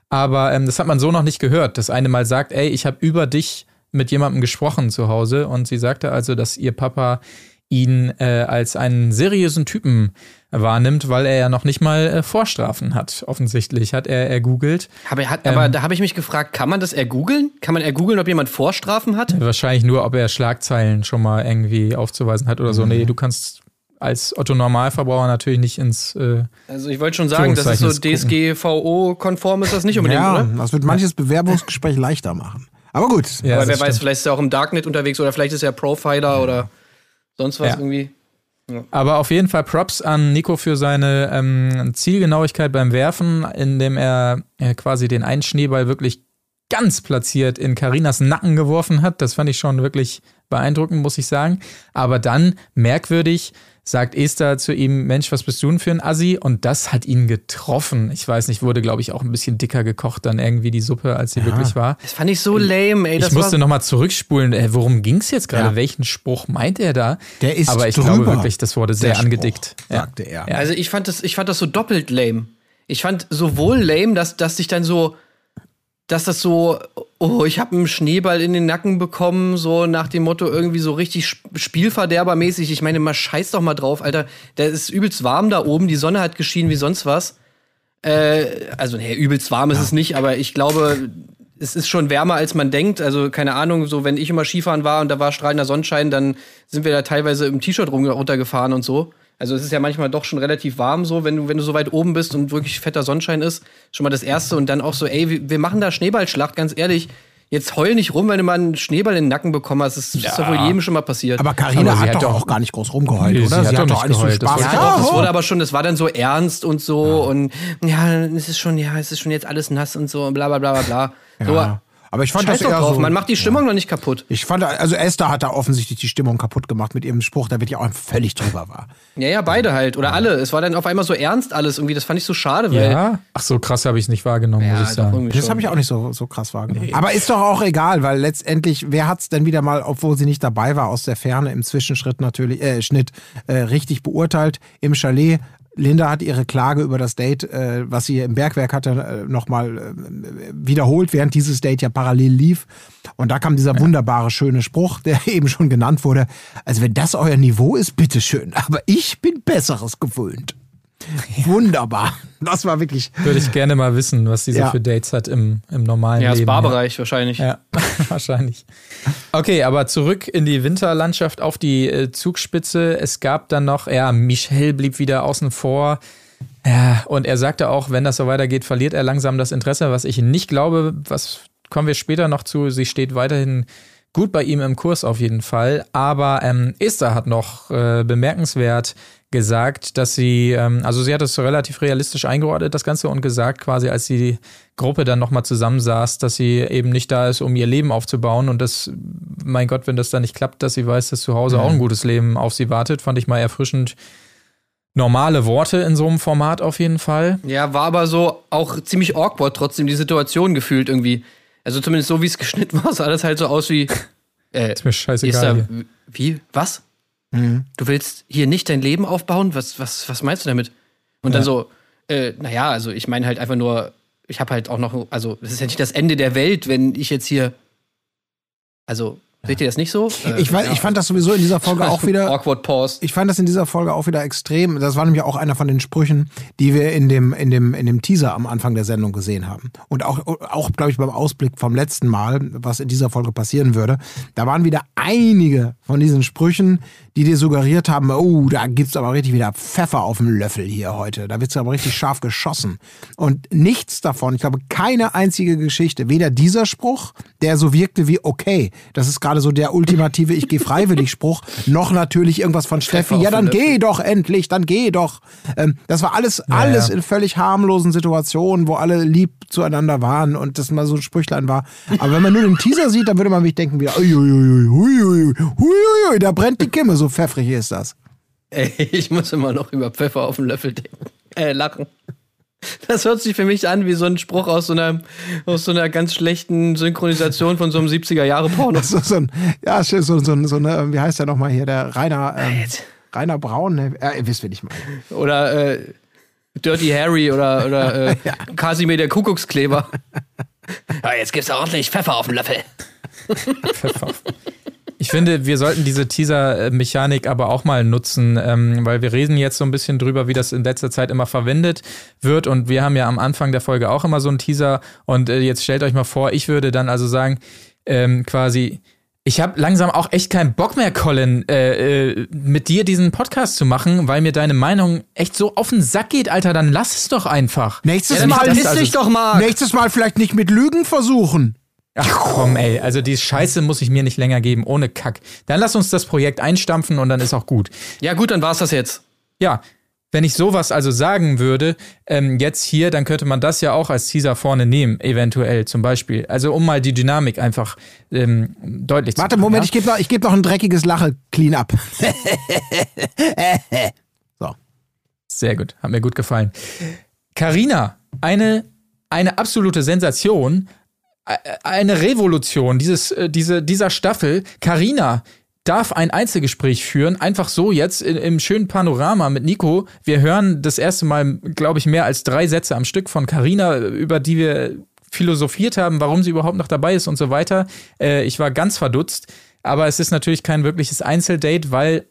Aber ähm, das hat man so noch nicht gehört. Das eine Mal sagt, ey, ich habe über dich mit jemandem gesprochen zu Hause und sie sagte also, dass ihr Papa ihn äh, als einen seriösen Typen wahrnimmt, weil er ja noch nicht mal äh, Vorstrafen hat. Offensichtlich hat er ergoogelt. Aber, er hat, Ähm. aber da habe ich mich gefragt, kann man das ergoogeln? Kann man ergoogeln, ob jemand Vorstrafen hat? Wahrscheinlich nur, ob er Schlagzeilen schon mal irgendwie aufzuweisen hat oder so. Nee, du kannst als Otto Normalverbraucher natürlich nicht ins äh, Also ich wollte schon sagen, das ist so DSGVO-konform ist das nicht unbedingt, ja, oder? das wird manches Bewerbungsgespräch leichter machen. Aber gut. Ja, Aber wer das weiß, stimmt. vielleicht ist er auch im Darknet unterwegs oder vielleicht ist er Profiler oder sonst was Ja. irgendwie. Aber auf jeden Fall Props an Nico für seine ähm, Zielgenauigkeit beim Werfen, indem er äh, quasi den einen Schneeball wirklich ganz platziert in Karinas Nacken geworfen hat. Das fand ich schon wirklich beeindruckend, muss ich sagen. Aber dann merkwürdig sagt Esther zu ihm, Mensch, was bist du denn für ein Assi? Und das hat ihn getroffen. Ich weiß nicht, wurde, glaube ich, auch ein bisschen dicker gekocht dann irgendwie die Suppe, als sie wirklich war. Das fand ich so lame, ey. Das ich musste nochmal zurückspulen. Äh, worum ging es jetzt gerade? Ja. Welchen Spruch meint er da? Der ist Aber ich drüber, glaube wirklich, das wurde sehr Spruch, angedickt. Ja. sagte er. Ja. Also ich fand das, ich fand das so doppelt lame. Ich fand sowohl lame, dass, dass sich dann so, dass das so, oh, ich habe einen Schneeball in den Nacken bekommen, so nach dem Motto irgendwie so richtig Sp- Spielverderbermäßig. Ich meine, mal scheiß doch mal drauf, Alter. Der ist übelst warm da oben, die Sonne hat geschienen wie sonst was. Äh, also, nee, übelst warm ist es nicht, aber ich glaube, es ist schon wärmer, als man denkt. Also, keine Ahnung, so wenn ich immer Skifahren war und da war strahlender Sonnenschein, dann sind wir da teilweise im T-Shirt runtergefahren und so. Also es ist ja manchmal doch schon relativ warm so, wenn du, wenn du so weit oben bist und wirklich fetter Sonnenschein ist. Schon mal das Erste und dann auch so, ey, wir- machen da Schneeballschlacht, ganz ehrlich. Jetzt heul nicht rum, wenn du mal einen Schneeball in den Nacken bekommen hast. Das ist doch wohl jedem schon mal passiert. Aber Karina sie hat, hat doch doch- auch gar nicht groß rumgeheult, Nee, oder? sie hat doch nicht alles so Spaß. war- ja, doch, das wurde aber schon, das war dann so ernst und so und ja, es ist schon, ja, es ist schon jetzt alles nass und so und bla bla bla bla bla. So, Ja. Aber ich fand Scheiß das eher drauf, so, man macht die Stimmung noch nicht kaputt. Ich fand, also Esther hat da offensichtlich die Stimmung kaputt gemacht mit ihrem Spruch, der wirklich auch völlig drüber war. Ja, ja, beide halt. Oder alle. Es war dann auf einmal so ernst alles irgendwie. Das fand ich so schade, weil. Ja. Ach so krass habe ich es nicht wahrgenommen, Ja, muss ich sagen. Das habe ich auch nicht so, so krass wahrgenommen. Aber ist doch auch egal, weil letztendlich, wer hat es denn wieder mal, obwohl sie nicht dabei war, aus der Ferne im Zwischenschritt natürlich, äh, Schnitt, äh, richtig beurteilt im Chalet. Linda hat ihre Klage über das Date, äh, was sie im Bergwerk hatte, äh, nochmal äh, wiederholt, während dieses Date ja parallel lief. Und da kam dieser wunderbare, schöne Spruch, der eben schon genannt wurde. Also wenn das euer Niveau ist, bitteschön. Aber ich bin Besseres gewöhnt. Wunderbar. Das war wirklich. Würde ich gerne mal wissen, was sie so Ja. für Dates hat im, im normalen Ja, das Leben. Barbereich wahrscheinlich. Ja, wahrscheinlich. Okay, aber zurück in die Winterlandschaft auf die äh, Zugspitze. Es gab dann noch, ja, Michel blieb wieder außen vor. Ja, und er sagte auch, wenn das so weitergeht, verliert er langsam das Interesse, was ich nicht glaube. Was kommen wir später noch zu? Sie steht weiterhin gut bei ihm im Kurs auf jeden Fall. Aber ähm, Esther hat noch äh, bemerkenswert gesagt, dass sie, ähm, also sie hat es relativ realistisch eingeordnet, das Ganze, und gesagt quasi, als die Gruppe dann nochmal zusammensaß, dass sie eben nicht da ist, um ihr Leben aufzubauen und das, mein Gott, wenn das dann nicht klappt, dass sie weiß, dass zu Hause auch ein gutes Leben auf sie wartet, fand ich mal erfrischend. Normale Worte in so einem Format auf jeden Fall. Ja, war aber so auch ziemlich awkward trotzdem die Situation gefühlt irgendwie. Also zumindest so wie es geschnitten war, sah das halt so aus wie. Äh, Ist mir ist scheißegal. da, hier. wie? Was? Du willst hier nicht dein Leben aufbauen? Was, was, was meinst du damit? Und dann Ja. so, äh, naja, also ich meine halt einfach nur, ich habe halt auch noch, also das ist ja nicht das Ende der Welt, wenn ich jetzt hier. Also, seht ihr das nicht so? Äh, Ich, weiß, ich fand das sowieso in dieser Folge auch wieder. Awkward Pause. Ich fand das in dieser Folge auch wieder extrem. Das war nämlich auch einer von den Sprüchen, die wir in dem, in dem, in dem Teaser am Anfang der Sendung gesehen haben. Und auch, auch glaube ich, beim Ausblick vom letzten Mal, was in dieser Folge passieren würde. Da waren wieder einige von diesen Sprüchen, die dir suggeriert haben, oh, da gibt's aber richtig wieder Pfeffer auf dem Löffel hier heute. Da wird's aber richtig scharf geschossen. Und nichts davon, ich glaube, keine einzige Geschichte, weder dieser Spruch, der so wirkte wie, okay, das ist gerade so der ultimative Ich gehe freiwillig Spruch, noch natürlich irgendwas von Steffi, ja, dann geh doch endlich, dann geh doch. Ähm, das war alles, alles ja. in völlig harmlosen Situationen, wo alle lieb zueinander waren und das mal so ein Sprüchlein war. Aber wenn man nur den Teaser sieht, dann würde man sich denken wieder, uiuiui, huiui, huiui, da brennt die Kimme, so pfeffrig ist das. Ey, ich muss immer noch über Pfeffer auf den Löffel denken. Äh, lachen. Das hört sich für mich an wie so ein Spruch aus so einer, aus so einer ganz schlechten Synchronisation von so einem 70er-Jahre-Porno. So, so ein, ja, so, so, so, so eine, wie heißt der nochmal hier, der Rainer, ähm, Jetzt. Rainer Braun, ne? ja, ihr wisst, wen ich meine. Oder äh, Dirty Harry oder, oder äh, Kasimir der Kuckuckskleber. Ja, jetzt gibt's da ordentlich Pfeffer auf den Löffel. Pfeffer. Ich finde, wir sollten diese Teaser-Mechanik aber auch mal nutzen, ähm, weil wir reden jetzt so ein bisschen drüber, wie das in letzter Zeit immer verwendet wird. Und wir haben ja am Anfang der Folge auch immer so einen Teaser. Und äh, jetzt stellt euch mal vor, ich würde dann also sagen, ähm, quasi, ich habe langsam auch echt keinen Bock mehr, Colin, äh, äh, mit dir diesen Podcast zu machen, weil mir deine Meinung echt so auf den Sack geht, Alter. Dann lass es doch einfach. Nächstes Ja, Mal, verpiss also- dich doch mal. nächstes Mal vielleicht nicht mit Lügen versuchen. Ach komm, ey, also die Scheiße muss ich mir nicht länger geben, ohne Kack. Dann lass uns das Projekt einstampfen und dann ist auch gut. Ja, gut, dann war's das jetzt. Ja, wenn ich sowas also sagen würde, ähm, jetzt hier, dann könnte man das ja auch als Teaser vorne nehmen, eventuell zum Beispiel. Also um mal die Dynamik einfach ähm, deutlich zu Warte, machen. Moment, ja? ich gebe noch, ich geb noch ein dreckiges Lache clean up. so. Sehr gut, hat mir gut gefallen. Carina, eine, eine absolute Sensation, eine Revolution dieses, äh, diese, dieser Staffel. Carina darf ein Einzelgespräch führen, einfach so jetzt in, im schönen Panorama mit Nico. Wir hören das erste Mal, glaube ich, mehr als drei Sätze am Stück von Carina, über die wir philosophiert haben, warum sie überhaupt noch dabei ist und so weiter. Äh, ich war ganz verdutzt. Aber es ist natürlich kein wirkliches Einzeldate, weil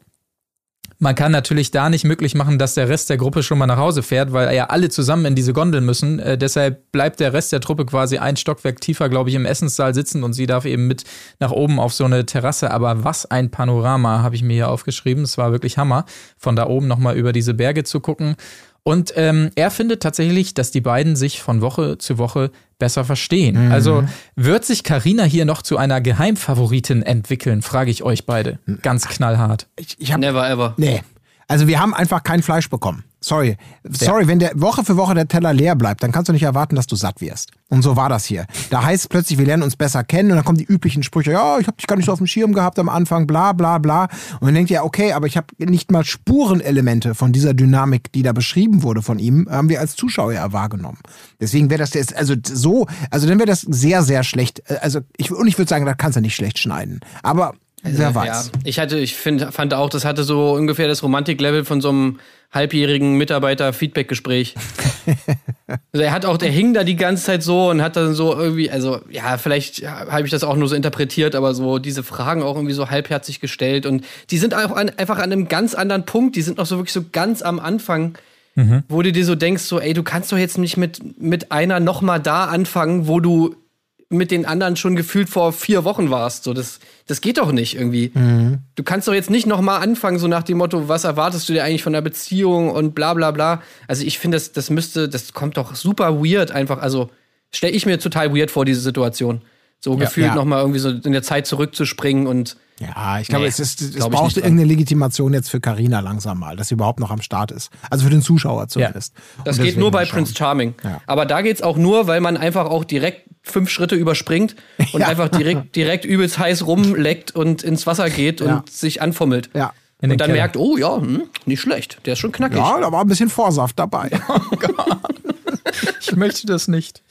man kann natürlich da nicht möglich machen, dass der Rest der Gruppe schon mal nach Hause fährt, weil ja alle zusammen in diese Gondel müssen. Äh, deshalb bleibt der Rest der Truppe quasi ein Stockwerk tiefer, glaube ich, im Essenssaal sitzen und sie darf eben mit nach oben auf so eine Terrasse. Aber was ein Panorama, habe ich mir hier aufgeschrieben. Es war wirklich Hammer, von da oben nochmal über diese Berge zu gucken. Und ähm, er findet tatsächlich, dass die beiden sich von Woche zu Woche besser verstehen. Also wird sich Karina hier noch zu einer Geheimfavoritin entwickeln, frage ich euch beide. Ganz knallhart. Ich, ich hab, Never ever. Nee. Also wir haben einfach kein Fleisch bekommen. Sorry. Sorry, wenn der Woche für Woche der Teller leer bleibt, dann kannst du nicht erwarten, dass du satt wirst. Und so war das hier. Da heißt es plötzlich, wir lernen uns besser kennen und dann kommen die üblichen Sprüche, ja, ich habe dich gar nicht so auf dem Schirm gehabt am Anfang, bla bla bla. Und man denkt ja, okay, aber ich habe nicht mal Spurenelemente von dieser Dynamik, die da beschrieben wurde von ihm, haben wir als Zuschauer ja wahrgenommen. Deswegen wäre das jetzt, also so, also dann wäre das sehr, sehr schlecht. Also ich, und ich würde sagen, da kannst du nicht schlecht schneiden. Aber wer weiß. Ja, ich hatte, ich find, fand auch, das hatte so ungefähr das Romantiklevel von so einem halbjährigen Mitarbeiter-Feedback-Gespräch. also er hat auch, der hing da die ganze Zeit so und hat dann so irgendwie, also ja, vielleicht habe ich das auch nur so interpretiert, aber so diese Fragen auch irgendwie so halbherzig gestellt und die sind auch an, einfach an einem ganz anderen Punkt, die sind noch so wirklich so ganz am Anfang. Mhm. Wo du dir so denkst, so, ey, du kannst doch jetzt nicht mit, mit einer noch mal da anfangen, wo du mit den anderen schon gefühlt vor vier Wochen warst. So, das, das geht doch nicht irgendwie. Du kannst doch jetzt nicht noch mal anfangen, so nach dem Motto, was erwartest du dir eigentlich von der Beziehung und bla bla bla. Also ich finde, das, das müsste, das kommt doch super weird einfach. Also stelle ich mir total weird vor, diese Situation. So gefühlt ja. noch mal irgendwie so in der Zeit zurückzuspringen und Ja, ich glaube, Nee, es, ist, es glaub dran. irgendeine Legitimation jetzt für Carina langsam mal, dass sie überhaupt noch am Start ist. Also für den Zuschauer zumindest. Das Und geht nur bei. Prince Charming. Ja. Aber da geht's auch nur, weil man einfach auch direkt fünf Schritte überspringt und Ja. einfach direkt, direkt übelst heiß rumleckt und ins Wasser geht Ja. und sich anfummelt. Ja. Und dann Keller. merkt, oh ja, hm, nicht schlecht. Der ist schon knackig. Ja, da war ein bisschen Vorsaft dabei. Ich möchte das nicht.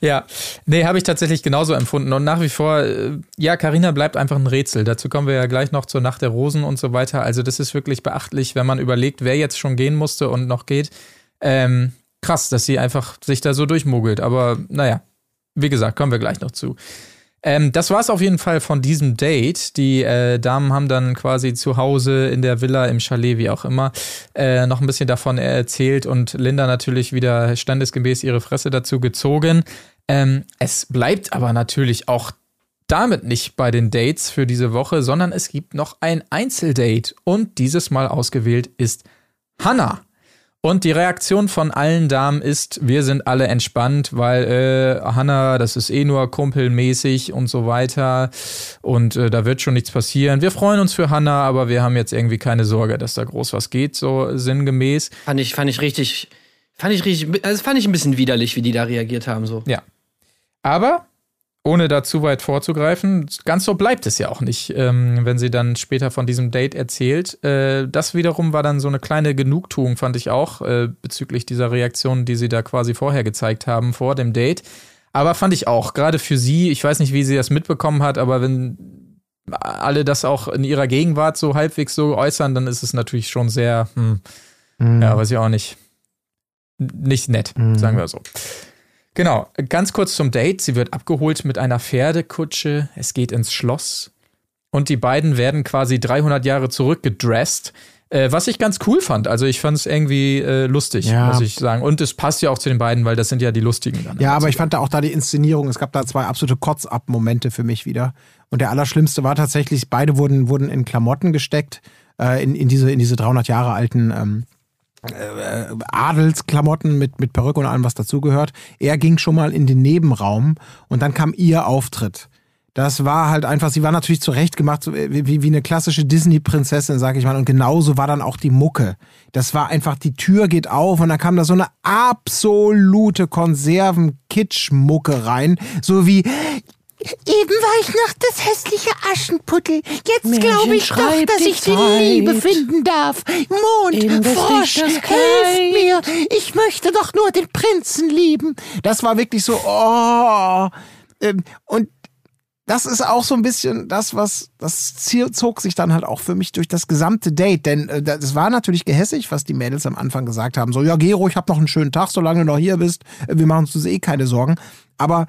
Ja, nee, habe ich tatsächlich genauso empfunden. Und nach wie vor, äh, ja, Carina bleibt einfach ein Rätsel. Dazu kommen wir ja gleich noch zur Nacht der Rosen und so weiter. Also, das ist wirklich beachtlich, wenn man überlegt, wer jetzt schon gehen musste und noch geht. Ähm, krass, dass sie einfach sich da so durchmogelt. Aber naja, wie gesagt, kommen wir gleich noch zu. Ähm, das war es auf jeden Fall von diesem Date. Die äh, Damen haben dann quasi zu Hause in der Villa, im Chalet, wie auch immer, äh, noch ein bisschen davon erzählt und Linda natürlich wieder standesgemäß ihre Fresse dazu gezogen. Ähm, es bleibt aber natürlich auch damit nicht bei den Dates für diese Woche, sondern es gibt noch ein Einzeldate und dieses Mal ausgewählt ist Hannah. Und die Reaktion von allen Damen ist, wir sind alle entspannt, weil äh, Hannah, das ist eh nur kumpelmäßig und so weiter. Und äh, da wird schon nichts passieren. Wir freuen uns für Hannah, aber wir haben jetzt irgendwie keine Sorge, dass da groß was geht, so sinngemäß. Fand ich, fand ich richtig, fand ich richtig, also fand ich ein bisschen widerlich, wie die da reagiert haben. So. Ja. Aber ohne da zu weit vorzugreifen, ganz so bleibt es ja auch nicht, ähm, wenn sie dann später von diesem Date erzählt. Äh, das wiederum war dann so eine kleine Genugtuung, fand ich auch, äh, bezüglich dieser Reaktion, die sie da quasi vorher gezeigt haben, vor dem Date. Aber fand ich auch, gerade für sie, ich weiß nicht, wie sie das mitbekommen hat, aber wenn alle das auch in ihrer Gegenwart so halbwegs so äußern, dann ist es natürlich schon sehr, hm, ja, weiß ich auch nicht, nicht nett, sagen wir so. Genau, ganz kurz zum Date. Sie wird abgeholt mit einer Pferdekutsche. Es geht ins Schloss. Und die beiden werden quasi 300 Jahre zurückgedresst. Äh, was ich ganz cool fand. Also ich fand es irgendwie äh, lustig, Ja. muss ich sagen. Und es passt ja auch zu den beiden, weil das sind ja die lustigen dann. Ja, aber ich fand da auch da die Inszenierung, es gab da zwei absolute Kotz-Ab-Momente für mich wieder. Und der allerschlimmste war tatsächlich, beide wurden, wurden in Klamotten gesteckt, äh, in, in, diese, in diese 300 Jahre alten ähm, äh, Adelsklamotten mit, mit Perücke und allem, was dazugehört. Er ging schon mal in den Nebenraum und dann kam ihr Auftritt. Das war halt einfach, sie war natürlich zurechtgemacht, wie, wie wie eine klassische Disney-Prinzessin, sag ich mal. Und genauso war dann auch die Mucke. Das war einfach, die Tür geht auf und dann kam da so eine absolute Konserven-Kitsch-Mucke rein. So wie, Eben war ich noch das hässliche Aschenputtel. Jetzt glaube ich doch, dass ich die Zeit. Liebe finden darf. Mond, Frosch, helft mir. Ich möchte doch nur den Prinzen lieben. Das war wirklich so, oh. Ähm, Und das ist auch so ein bisschen das, was, das Ziel zog sich dann halt auch für mich durch das gesamte Date. Denn äh, das war natürlich gehässig, was die Mädels am Anfang gesagt haben. So, ja, Gero, ich hab noch einen schönen Tag, solange du noch hier bist. Äh, Wir machen uns eh keine Sorgen. Aber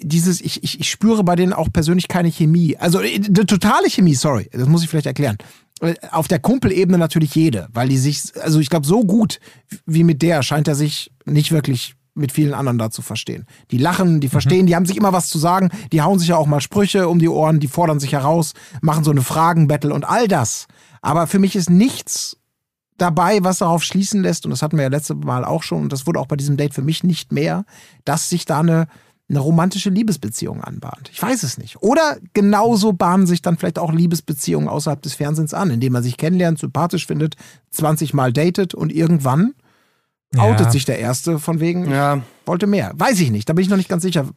dieses, ich, ich, ich spüre bei denen auch persönlich keine Chemie. Also äh, eine totale Chemie, sorry, das muss ich vielleicht erklären. Äh, Auf der Kumpelebene natürlich jede, weil die sich, also ich glaube, so gut wie mit der scheint er sich nicht wirklich mit vielen anderen da zu verstehen. Die lachen, die verstehen, die haben sich immer was zu sagen, die hauen sich ja auch mal Sprüche um die Ohren, die fordern sich heraus, machen so eine Fragenbattle und all das. Aber für mich ist nichts dabei, was darauf schließen lässt, und das hatten wir ja letztes Mal auch schon, und das wurde auch bei diesem Date für mich nicht mehr, dass sich da eine, eine romantische Liebesbeziehung anbahnt. Ich weiß es nicht. Oder genauso bahnen sich dann vielleicht auch Liebesbeziehungen außerhalb des Fernsehens an, indem man sich kennenlernt, sympathisch findet, 20 Mal datet und irgendwann outet Ja. sich der Erste von wegen, Ja. wollte mehr. Weiß ich nicht, da bin ich noch nicht ganz sicher.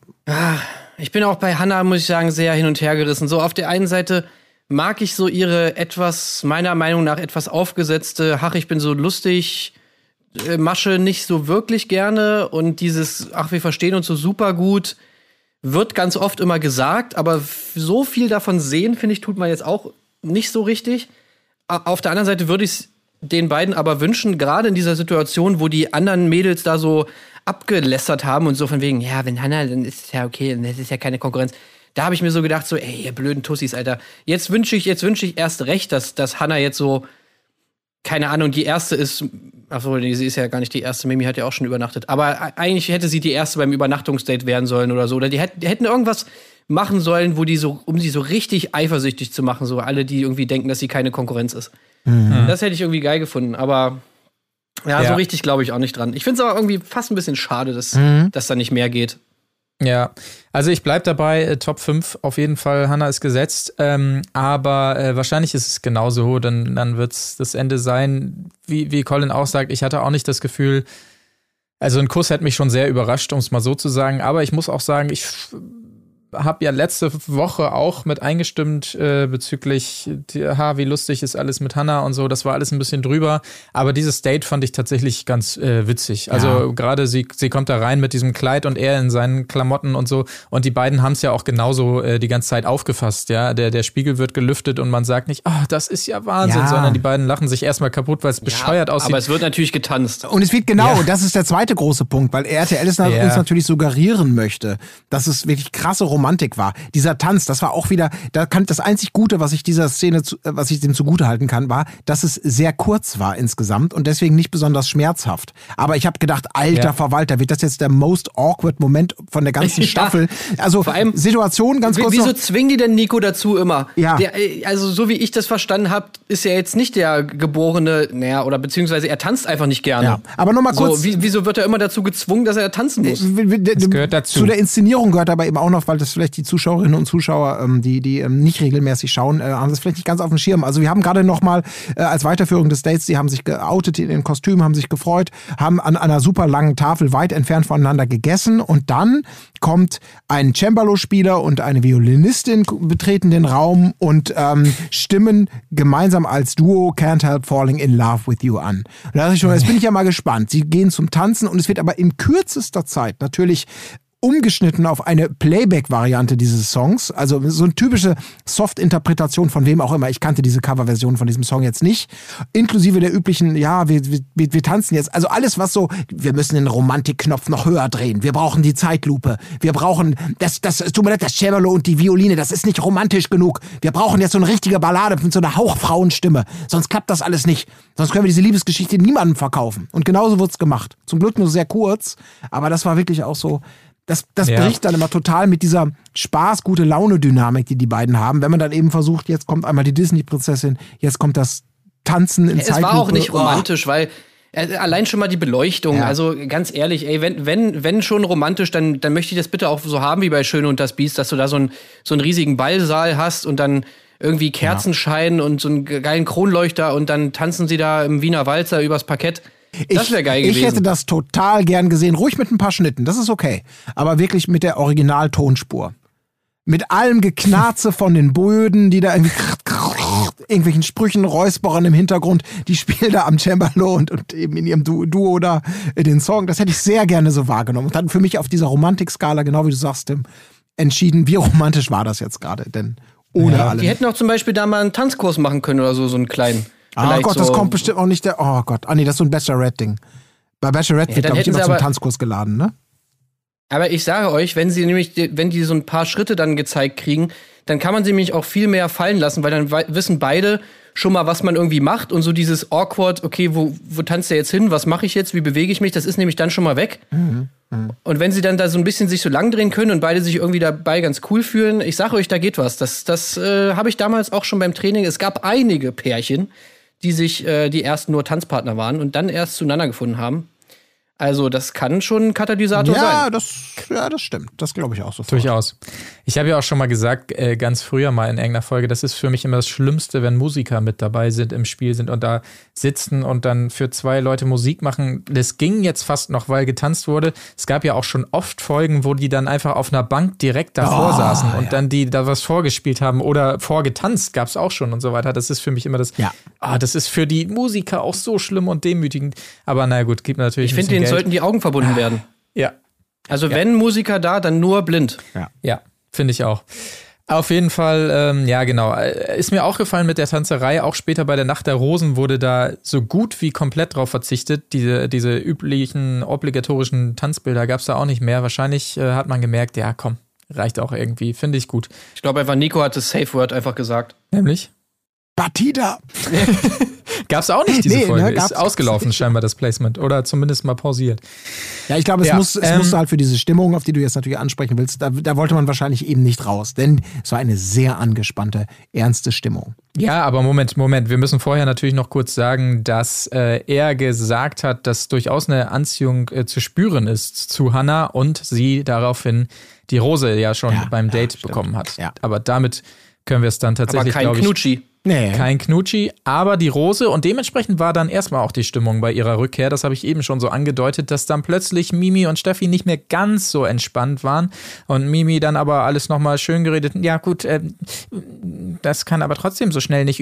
Ich bin auch bei Hannah, muss ich sagen, sehr hin und her gerissen. So auf der einen Seite mag ich so ihre etwas, meiner Meinung nach, etwas aufgesetzte, ach, ich bin so lustig, Masche nicht so wirklich gerne und dieses, ach, wir verstehen uns so super gut, wird ganz oft immer gesagt, aber so viel davon sehen, finde ich, tut man jetzt auch nicht so richtig. Auf der anderen Seite würde ich es den beiden aber wünschen, gerade in dieser Situation, wo die anderen Mädels da so abgelästert haben und so von wegen, ja, wenn Hannah, dann ist es ja okay, dann ist es ja keine Konkurrenz. Da habe ich mir so gedacht, so, ey, ihr blöden Tussis, Alter. Jetzt wünsche ich, jetzt wünsche ich erst recht, dass, dass Hannah jetzt so, keine Ahnung, die erste ist. Achso, nee, sie ist ja gar nicht die erste. Mimi hat ja auch schon übernachtet. Aber e- eigentlich hätte sie die erste beim Übernachtungsdate werden sollen oder so. Oder die, hätt, die hätten irgendwas machen sollen, wo die so, um sie so richtig eifersüchtig zu machen, so alle, die irgendwie denken, dass sie keine Konkurrenz ist. Das hätte ich irgendwie geil gefunden, aber ja, Ja. so richtig glaube ich auch nicht dran. Ich finde es aber irgendwie fast ein bisschen schade, dass, dass da nicht mehr geht. Ja, also ich bleib dabei, äh, Top 5 auf jeden Fall, Hanna ist gesetzt, ähm, aber äh, wahrscheinlich ist es genauso, dann, dann wird's das Ende sein, wie, wie Colin auch sagt, ich hatte auch nicht das Gefühl, also ein Kuss hätte mich schon sehr überrascht, um es mal so zu sagen, aber ich muss auch sagen, ich habe ja letzte Woche auch mit eingestimmt äh, bezüglich, die, ha, wie lustig ist alles mit Hannah und so. Das war alles ein bisschen drüber. Aber dieses Date fand ich tatsächlich ganz äh, witzig. Also Ja. gerade sie, sie kommt da rein mit diesem Kleid und er in seinen Klamotten und so. Und die beiden haben es ja auch genauso äh, die ganze Zeit aufgefasst. Ja, der, der Spiegel wird gelüftet und man sagt nicht, ah, das ist ja Wahnsinn, Ja. sondern die beiden lachen sich erstmal kaputt, weil es bescheuert aussieht. Aber es wird natürlich getanzt. Und es wird genau, Ja. das ist der zweite große Punkt, weil RTL es Ja. uns natürlich suggerieren möchte, dass es wirklich krasse Romantik war. Dieser Tanz, das war auch wieder, da kann das einzig Gute, was ich dieser Szene, zu, äh, was ich dem zugutehalten kann, war, dass es sehr kurz war insgesamt und deswegen nicht besonders schmerzhaft. Aber ich habe gedacht, alter Ja. Verwalter, wird das jetzt der most awkward Moment von der ganzen Ja. Staffel? Also Vor allem- Situation ganz kurz Wieso noch. zwingen die denn Nico dazu immer? Ja. Der, äh, also, so wie ich das verstanden habe, ist er jetzt nicht der geborene, naja, oder beziehungsweise er tanzt einfach nicht gerne. Ja. Aber noch mal kurz- So, wie, wieso wird er immer dazu gezwungen, dass er tanzen muss? Das gehört dazu. Zu der Inszenierung gehört aber eben auch noch, weil das vielleicht die Zuschauerinnen und Zuschauer, ähm, die, die ähm, nicht regelmäßig schauen, äh, haben das vielleicht nicht ganz auf dem Schirm. Also wir haben gerade noch mal äh, als Weiterführung des Dates, die haben sich geoutet in den Kostümen, haben sich gefreut, haben an einer super langen Tafel weit entfernt voneinander gegessen und dann kommt ein Cembalo-Spieler und eine Violinistin betreten den Raum und ähm, stimmen gemeinsam als Duo Can't Help Falling in Love with You an. Und da ich schon, jetzt bin ich ja mal gespannt. Sie gehen zum Tanzen und es wird aber in kürzester Zeit natürlich umgeschnitten auf eine Playback-Variante dieses Songs. Also so eine typische Soft-Interpretation von wem auch immer. Ich kannte diese Coverversion von diesem Song jetzt nicht. Inklusive der üblichen, ja, wir, wir, wir tanzen jetzt. Also alles, was so, wir müssen den Romantikknopf noch höher drehen. Wir brauchen die Zeitlupe. Wir brauchen, das, das, es tut mir leid, das Cello und die Violine, das ist nicht romantisch genug. Wir brauchen jetzt so eine richtige Ballade mit so einer Hauchfrauenstimme. Sonst klappt das alles nicht. Sonst können wir diese Liebesgeschichte niemandem verkaufen. Und genauso wird's gemacht. Zum Glück nur sehr kurz, aber das war wirklich auch so, das, das Ja. bricht dann immer total mit dieser Spaß, gute Laune-Dynamik, die die beiden haben. Wenn man dann eben versucht, jetzt kommt einmal die Disney-Prinzessin, jetzt kommt das Tanzen in Es Zeitlupe. war auch nicht Oh. romantisch, weil äh, allein schon mal die Beleuchtung. Ja. Also ganz ehrlich, ey, wenn, wenn, wenn schon romantisch, dann, dann möchte ich das bitte auch so haben wie bei Schön und das Biest, dass du da so, ein, so einen riesigen Ballsaal hast und dann irgendwie Kerzenschein und so einen geilen Kronleuchter und dann tanzen sie da im Wiener Walzer übers Parkett. Das wäre geil ich gewesen. Ich hätte das total gern gesehen, ruhig mit ein paar Schnitten, das ist okay. Aber wirklich mit der Originaltonspur. Mit allem Geknarze von den Böden, die da irgendwie irgendwelchen Sprüchen, Räusperern im Hintergrund, die spielen da am Cembalo und, und eben in ihrem Du- Duo da äh, den Song. Das hätte ich sehr gerne so wahrgenommen. Und dann für mich auf dieser Romantikskala, genau wie du sagst, Tim, entschieden, wie romantisch war das jetzt gerade, denn ohne Ja. alle. Die hätten auch zum Beispiel da mal einen Tanzkurs machen können oder so, so einen kleinen. Ah Vielleicht Gott, das so- kommt bestimmt auch nicht der. Oh Gott, ah nee, das ist so ein Bachelorette-Ding. Bei Bachelorette Ja, wird, glaube ich, immer zum Tanzkurs geladen, ne? Aber ich sage euch, wenn sie nämlich, wenn die so ein paar Schritte dann gezeigt kriegen, dann kann man sie nämlich auch viel mehr fallen lassen, weil dann wissen beide schon mal, was man irgendwie macht und so dieses awkward, okay, wo, wo tanzt der jetzt hin, was mache ich jetzt, wie bewege ich mich, das ist nämlich dann schon mal weg. Und wenn sie dann da so ein bisschen sich so lang drehen können und beide sich irgendwie dabei ganz cool fühlen, ich sage euch, da geht was. Das, das äh, habe ich damals auch schon beim Training. Es gab einige Pärchen, die sich, äh, die erst nur Tanzpartner waren und dann erst zueinander gefunden haben. Also das kann schon ein Katalysator sein. Ja, das ja, das stimmt. Das glaube ich auch so. Durchaus. Ich habe ja auch schon mal gesagt, äh, ganz früher mal in irgendeiner Folge, das ist für mich immer das Schlimmste, wenn Musiker mit dabei sind, im Spiel sind und da sitzen und dann für zwei Leute Musik machen. Das ging jetzt fast noch, weil getanzt wurde. Es gab ja auch schon oft Folgen, wo die dann einfach auf einer Bank direkt davor Oh, saßen und ja. dann die da was vorgespielt haben oder vorgetanzt gab es auch schon und so weiter. Das ist für mich immer das, Ja. ah, das ist für die Musiker auch so schlimm und demütigend. Aber naja gut, gibt natürlich Ich finde, denen Geld. sollten die Augen verbunden werden. Ja, Also wenn Musiker da, dann nur blind. Ja, finde ich auch. Auf jeden Fall, ähm, ja, genau. Äh, Ist mir auch gefallen mit der Tanzerei. Auch später bei der Nacht der Rosen wurde da so gut wie komplett drauf verzichtet. Diese, diese üblichen, obligatorischen Tanzbilder gab es da auch nicht mehr. Wahrscheinlich äh, hat man gemerkt, ja, komm, reicht auch irgendwie. Finde ich gut. Ich glaube einfach, Nico hat das Safe Word einfach gesagt. Nämlich? Batida. Gab es auch nicht diese Nee, Folge. ne, Ist ausgelaufen scheinbar das Placement. Oder zumindest mal pausiert. Ja, ich glaube, es, Ja, muss, es ähm, musste halt für diese Stimmung, auf die du jetzt natürlich ansprechen willst, da, da wollte man wahrscheinlich eben nicht raus. Denn es war eine sehr angespannte, ernste Stimmung. Ja, aber Moment, Moment. Wir müssen vorher natürlich noch kurz sagen, dass äh, er gesagt hat, dass durchaus eine Anziehung äh, zu spüren ist zu Hannah und sie daraufhin die Rose ja schon Ja, beim ja, Date stimmt. bekommen hat. Ja. Aber damit können wir es dann Aber tatsächlich, kein glaube ich, Knutschi. Nee. kein Knutschi, aber die Rose und dementsprechend war dann erstmal auch die Stimmung bei ihrer Rückkehr. Das habe ich eben schon so angedeutet, dass dann plötzlich Mimi und Steffi nicht mehr ganz so entspannt waren und Mimi dann aber alles nochmal schön geredet. Ja gut, ähm, das kann aber trotzdem so schnell nicht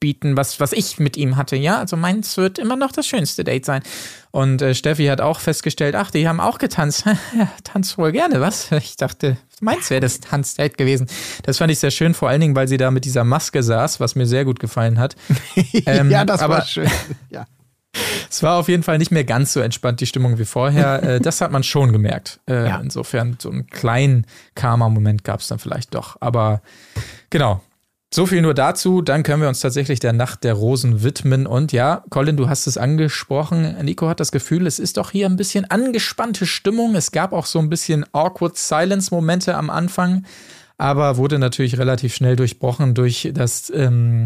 überbieten, was, was ich mit ihm hatte. Ja, also meins wird immer noch das schönste Date sein. Und äh, Steffi hat auch festgestellt, ach, die haben auch getanzt. ja, tanzt wohl gerne, was? Ich dachte, meins wäre das Tanzdate gewesen. Das fand ich sehr schön, vor allen Dingen, weil sie da mit dieser Maske saß, was mir sehr gut gefallen hat. Ähm, ja, das aber- war schön. Ja. Es war auf jeden Fall nicht mehr ganz so entspannt, die Stimmung wie vorher. Äh, das hat man schon gemerkt. Äh, Ja. Insofern, so einen kleinen Karma-Moment gab es dann vielleicht doch. Aber genau. So viel nur dazu. Dann können wir uns tatsächlich der Nacht der Rosen widmen. Und ja, Colin, du hast es angesprochen. Nico hat das Gefühl, es ist doch hier ein bisschen angespannte Stimmung. Es gab auch so ein bisschen awkward Silence-Momente am Anfang, aber wurde natürlich relativ schnell durchbrochen durch das ähm,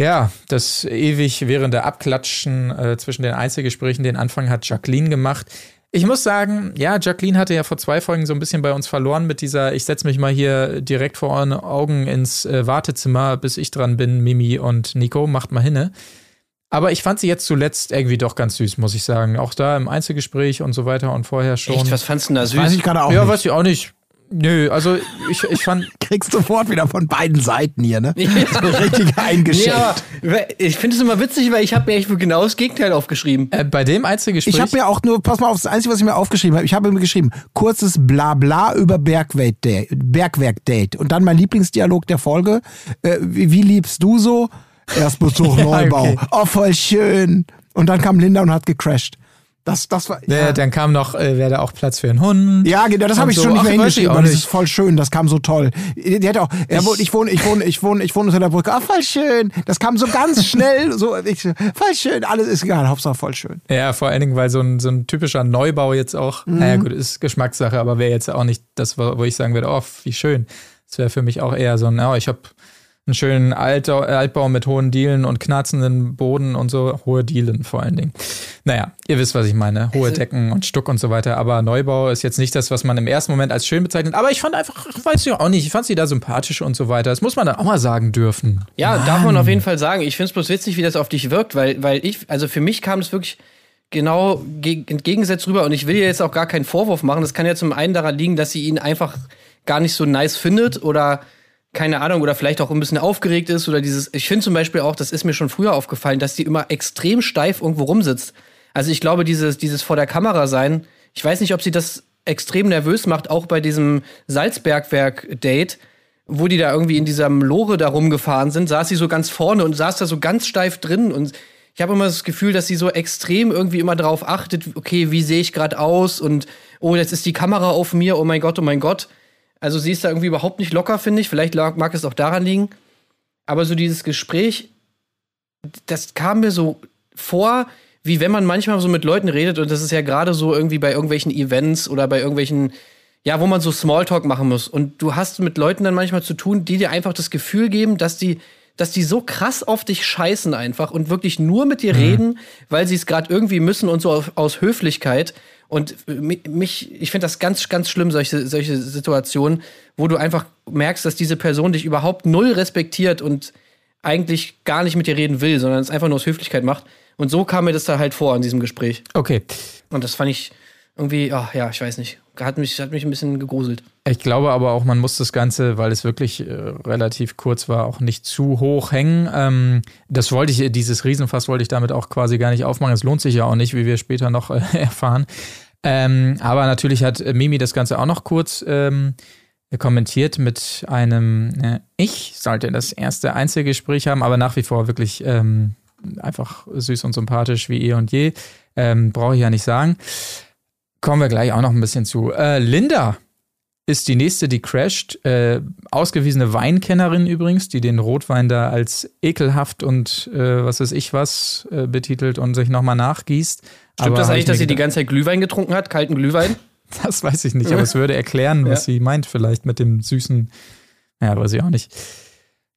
ja, das ewig währende Abklatschen äh, zwischen den Einzelgesprächen, den Anfang hat Jacqueline gemacht. Ich muss sagen, ja, Jacqueline hatte ja vor zwei Folgen so ein bisschen bei uns verloren mit dieser, ich setze mich mal hier direkt vor euren Augen ins äh, Wartezimmer, bis ich dran bin, Mimi und Nico, macht mal hinne. Aber ich fand sie jetzt zuletzt irgendwie doch ganz süß, muss ich sagen. Auch da im Einzelgespräch und so weiter und vorher schon. Echt, was fandst du denn da süß? Weiß ich gerade auch ja, nicht. weiß ich auch nicht. Nö, also ich, ich fand, Kriegst sofort wieder von beiden Seiten hier, ne? So richtig Nee, eingeschenkt. aber ich finde es immer witzig, weil ich habe mir echt genau das Gegenteil aufgeschrieben. äh, bei dem Einzelgespräch. Ich habe mir auch nur, pass mal auf, das Einzige, was ich mir aufgeschrieben habe, ich habe mir geschrieben, kurzes Blabla über Bergwerk-Date. Bergwerk-Date. Und dann mein Lieblingsdialog der Folge. Äh, wie, wie liebst du so? Erstbezug Ja, Neubau. okay. Oh, voll schön. Und dann kam Linda und hat gecrashed. Das, das war. Ja, Ja, dann kam noch, äh, wäre da auch Platz für einen Hund. ja genau, das habe ich so. schon nicht Ach, mehr ich hingeschrieben, aber das ist voll schön, das kam so toll. Die hat auch, er wohnt, ich wohne, ich wohne, ich wohne, ich wohne unter der Brücke. Ah, voll schön. Das kam so ganz schnell, so, ich, voll schön, alles ist egal, Hauptsache voll schön. Ja, vor allen Dingen, weil so ein, so ein typischer Neubau jetzt auch, Mhm. naja gut, ist Geschmackssache, aber wäre jetzt auch nicht das, wo wo ich sagen würde, oh, wie schön. Das wäre für mich auch eher so ein, oh, ich habe einen schönen Altbau, Altbau mit hohen Dielen und knarzenden Boden und so, hohe Dielen vor allen Dingen. Naja, ihr wisst, was ich meine. Hohe Decken und Stuck und so weiter. Aber Neubau ist jetzt nicht das, was man im ersten Moment als schön bezeichnet. Aber ich fand einfach, ich weiß ja auch nicht, ich fand sie da sympathisch und so weiter. Das muss man dann auch mal sagen dürfen. Ja, darf man auf jeden Fall sagen. Ich finde es bloß witzig, wie das auf dich wirkt, weil, weil ich, also für mich kam es wirklich genau ge entgegengesetzt rüber und ich will ihr jetzt auch gar keinen Vorwurf machen. Das kann ja zum einen daran liegen, dass sie ihn einfach gar nicht so nice findet oder keine Ahnung, oder vielleicht auch ein bisschen aufgeregt ist oder dieses, ich finde zum Beispiel auch, das ist mir schon früher aufgefallen, dass die immer extrem steif irgendwo rumsitzt. Also ich glaube, dieses, dieses vor der Kamera sein, ich weiß nicht, ob sie das extrem nervös macht, auch bei diesem Salzbergwerk-Date, wo die da irgendwie in diesem Lore da rumgefahren sind, saß sie so ganz vorne und saß da so ganz steif drin und ich habe immer das Gefühl, dass sie so extrem irgendwie immer darauf achtet, okay, wie sehe ich gerade aus und oh, jetzt ist die Kamera auf mir, oh mein Gott, oh mein Gott. Also sie ist da irgendwie überhaupt nicht locker, finde ich. Vielleicht lag, mag es auch daran liegen. Aber so dieses Gespräch, das kam mir so vor, wie wenn man manchmal so mit Leuten redet und das ist ja gerade so irgendwie bei irgendwelchen Events oder bei irgendwelchen, ja, wo man so Smalltalk machen muss. Und du hast mit Leuten dann manchmal zu tun, die dir einfach das Gefühl geben, dass die, dass die so krass auf dich scheißen einfach und wirklich nur mit dir reden, weil sie es gerade irgendwie müssen und so auf, aus Höflichkeit. Und mi- mich, ich finde das ganz, ganz schlimm, solche, solche Situationen, wo du einfach merkst, dass diese Person dich überhaupt null respektiert und eigentlich gar nicht mit dir reden will, sondern es einfach nur aus Höflichkeit macht. Und so kam mir das da halt vor in diesem Gespräch. Okay. Und das fand ich irgendwie, ach ja, ich weiß nicht. Hat mich, hat mich ein bisschen gegruselt. Ich glaube aber auch, man muss das Ganze, weil es wirklich äh, relativ kurz war, auch nicht zu hoch hängen. Ähm, das wollte ich, dieses Riesenfass wollte ich damit auch quasi gar nicht aufmachen. Es lohnt sich ja auch nicht, wie wir später noch äh, erfahren. Ähm, aber natürlich hat Mimi das Ganze auch noch kurz ähm, kommentiert mit einem, äh, ich sollte das erste Einzelgespräch haben, aber nach wie vor wirklich ähm, einfach süß und sympathisch wie eh und je. Ähm, Brauche ich ja nicht sagen. Kommen wir gleich auch noch ein bisschen zu. Äh, Linda ist die nächste, die crasht. Äh, ausgewiesene Weinkennerin übrigens, die den Rotwein da als ekelhaft und äh, was weiß ich was äh, betitelt und sich nochmal nachgießt. Stimmt das hab eigentlich, dass sie die ganze Zeit Glühwein getrunken hat? Kalten Glühwein? Das weiß ich nicht, aber es würde erklären, was sie meint, vielleicht mit dem süßen. Ja, weiß ich auch nicht.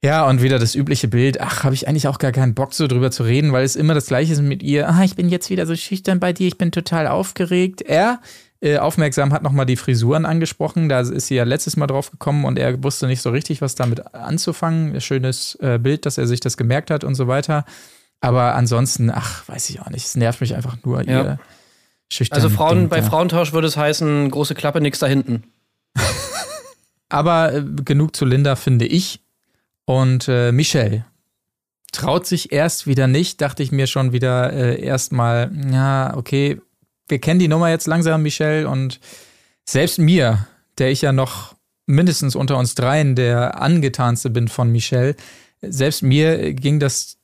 Ja, und wieder das übliche Bild. Ach, habe ich eigentlich auch gar keinen Bock, so drüber zu reden, weil es immer das Gleiche ist mit ihr. Ah, ich bin jetzt wieder so schüchtern bei dir, ich bin total aufgeregt. Er, äh, aufmerksam, hat nochmal die Frisuren angesprochen. Da ist sie ja letztes Mal drauf gekommen und er wusste nicht so richtig, was damit anzufangen. Schönes äh, Bild, dass er sich das gemerkt hat und so weiter. Aber ansonsten, ach, weiß ich auch nicht. Es nervt mich einfach nur, Ja. ihr schüchtern. Also Frauen, Ding bei da. Frauentausch würde es heißen, große Klappe, nix da hinten. Aber äh, genug zu Linda, finde ich. Und äh, Michelle traut sich erst wieder nicht, dachte ich mir schon wieder äh, erstmal, ja, okay, wir kennen die Nummer jetzt langsam, Michelle, und selbst mir, der ich ja noch mindestens unter uns dreien der angetanste bin von Michelle, selbst mir ging das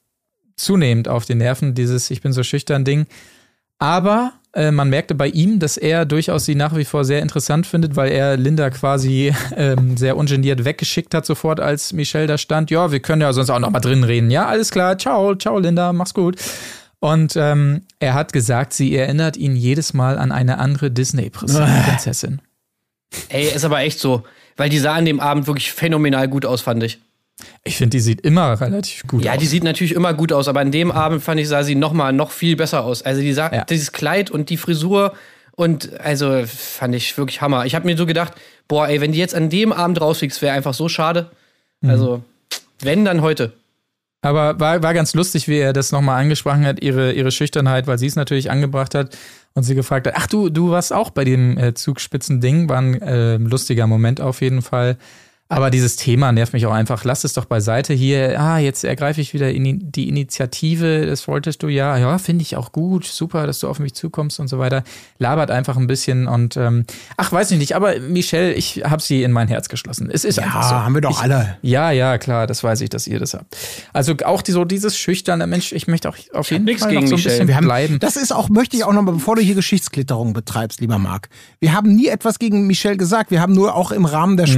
zunehmend auf die Nerven, dieses Ich bin so schüchtern Ding. Aber äh, man merkte bei ihm, dass er durchaus sie nach wie vor sehr interessant findet, weil er Linda quasi ähm, sehr ungeniert weggeschickt hat, sofort als Michelle da stand. Ja, wir können ja sonst auch noch mal drin reden. Ja, alles klar. Ciao, ciao, Linda, mach's gut. Und ähm, er hat gesagt, sie erinnert ihn jedes Mal an eine andere Disney-Prinzessin. Ey, ist aber echt so. Weil die sah an dem Abend wirklich phänomenal gut aus, fand ich. Ich finde, die sieht immer relativ gut Ja, aus. die sieht natürlich immer gut aus, aber an dem Abend fand ich, sah sie noch mal noch viel besser aus. Also die sah, Ja. dieses Kleid und die Frisur und also fand ich wirklich Hammer. Ich habe mir so gedacht, boah, ey, wenn die jetzt an dem Abend rausfliegst, wäre einfach so schade. Mhm. Also, wenn, dann heute. Aber war, war ganz lustig, wie er das nochmal angesprochen hat, ihre, ihre Schüchternheit, weil sie es natürlich angebracht hat und sie gefragt hat, ach du, du warst auch bei dem äh, Zugspitzen-Ding, war ein äh, lustiger Moment auf jeden Fall. Aber dieses Thema nervt mich auch einfach. Lass es doch beiseite hier. Ah, jetzt ergreife ich wieder in die Initiative. Das wolltest du ja. Ja, finde ich auch gut. Super, dass du auf mich zukommst und so weiter. Labert einfach ein bisschen und ähm, ach, weiß ich nicht. Aber Michelle, ich habe sie in mein Herz geschlossen. Es ist Ja, einfach so. haben wir doch ich, alle. Ja, ja, klar, das weiß ich, dass ihr das habt. Also auch die, so dieses schüchterne Mensch, ich möchte auch auf jeden Fall gegen noch so ein Michelle. bisschen Wir haben, bleiben. Das ist auch, möchte ich auch noch mal, bevor du hier Geschichtsklitterung betreibst, lieber Marc. Wir haben nie etwas gegen Michelle gesagt. Wir haben nur auch im Rahmen der Mhm.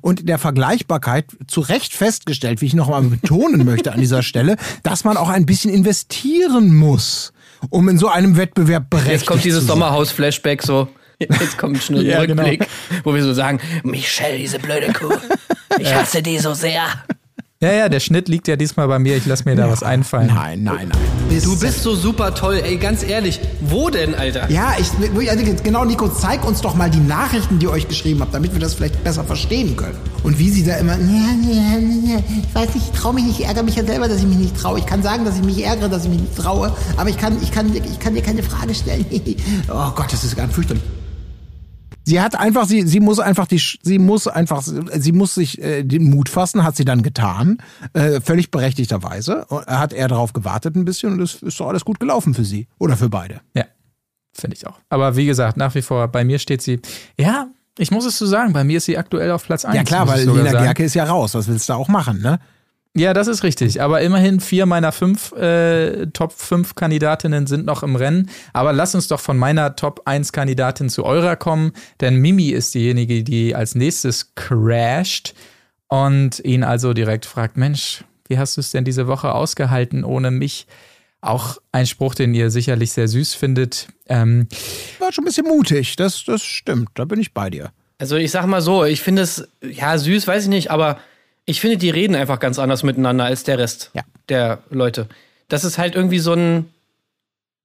Und der Vergleichbarkeit zu Recht festgestellt, wie ich noch mal betonen möchte an dieser Stelle, dass man auch ein bisschen investieren muss, um in so einem Wettbewerb berechtigt Jetzt kommt dieses. Sommerhaus-Flashback so. Jetzt kommt schnell ein Ja, genau. Rückblick, wo wir so sagen, Michelle, diese blöde Kuh. Ich hasse die so sehr. Ja, ja, der Schnitt liegt ja diesmal bei mir. Ich lasse mir da was einfallen. Nein, nein, nein. Du bist so super toll, ey, ganz ehrlich. Wo denn, Alter? Ja, ich, also genau, Nico, zeig uns doch mal die Nachrichten, die ihr euch geschrieben habt, damit wir das vielleicht besser verstehen können. Und wie sie da immer, ja, ja, ja, ich weiß nicht, ich traue mich nicht, ich ärgere mich ja selber, dass ich mich nicht traue. Ich kann sagen, dass ich mich ärgere, dass ich mich nicht traue, aber ich kann, ich kann, ich kann dir keine Frage stellen. oh Gott, das ist ganz fürchterlich. Sie hat einfach, sie, sie muss einfach die, sie muss einfach, sie muss sich äh, den Mut fassen, hat sie dann getan, äh, völlig berechtigterweise. Hat er darauf gewartet ein bisschen und es ist doch alles gut gelaufen für sie oder für beide. Ja, finde ich auch. Aber wie gesagt, nach wie vor, bei mir steht sie, ja, ich muss es so sagen, bei mir ist sie aktuell auf Platz 1. Ja klar, weil Lena. Gerke ist ja raus. Was willst du auch machen, ne? Ja, das ist richtig. Aber immerhin vier meiner fünf äh, Top 5 Kandidatinnen sind noch im Rennen. Aber lass uns doch von meiner Top 1 Kandidatin zu eurer kommen, denn Mimi ist diejenige, die als nächstes crasht und ihn also direkt fragt, Mensch, wie hast du es denn diese Woche ausgehalten ohne mich? Auch ein Spruch, den ihr sicherlich sehr süß findet. Ähm, War schon ein bisschen mutig. Das, das stimmt. Da bin ich bei dir. Also ich sag mal so, ich finde es, ja, süß, weiß ich nicht, aber ich finde, die reden einfach ganz anders miteinander als der Rest Ja. der Leute. Das ist halt irgendwie so ein,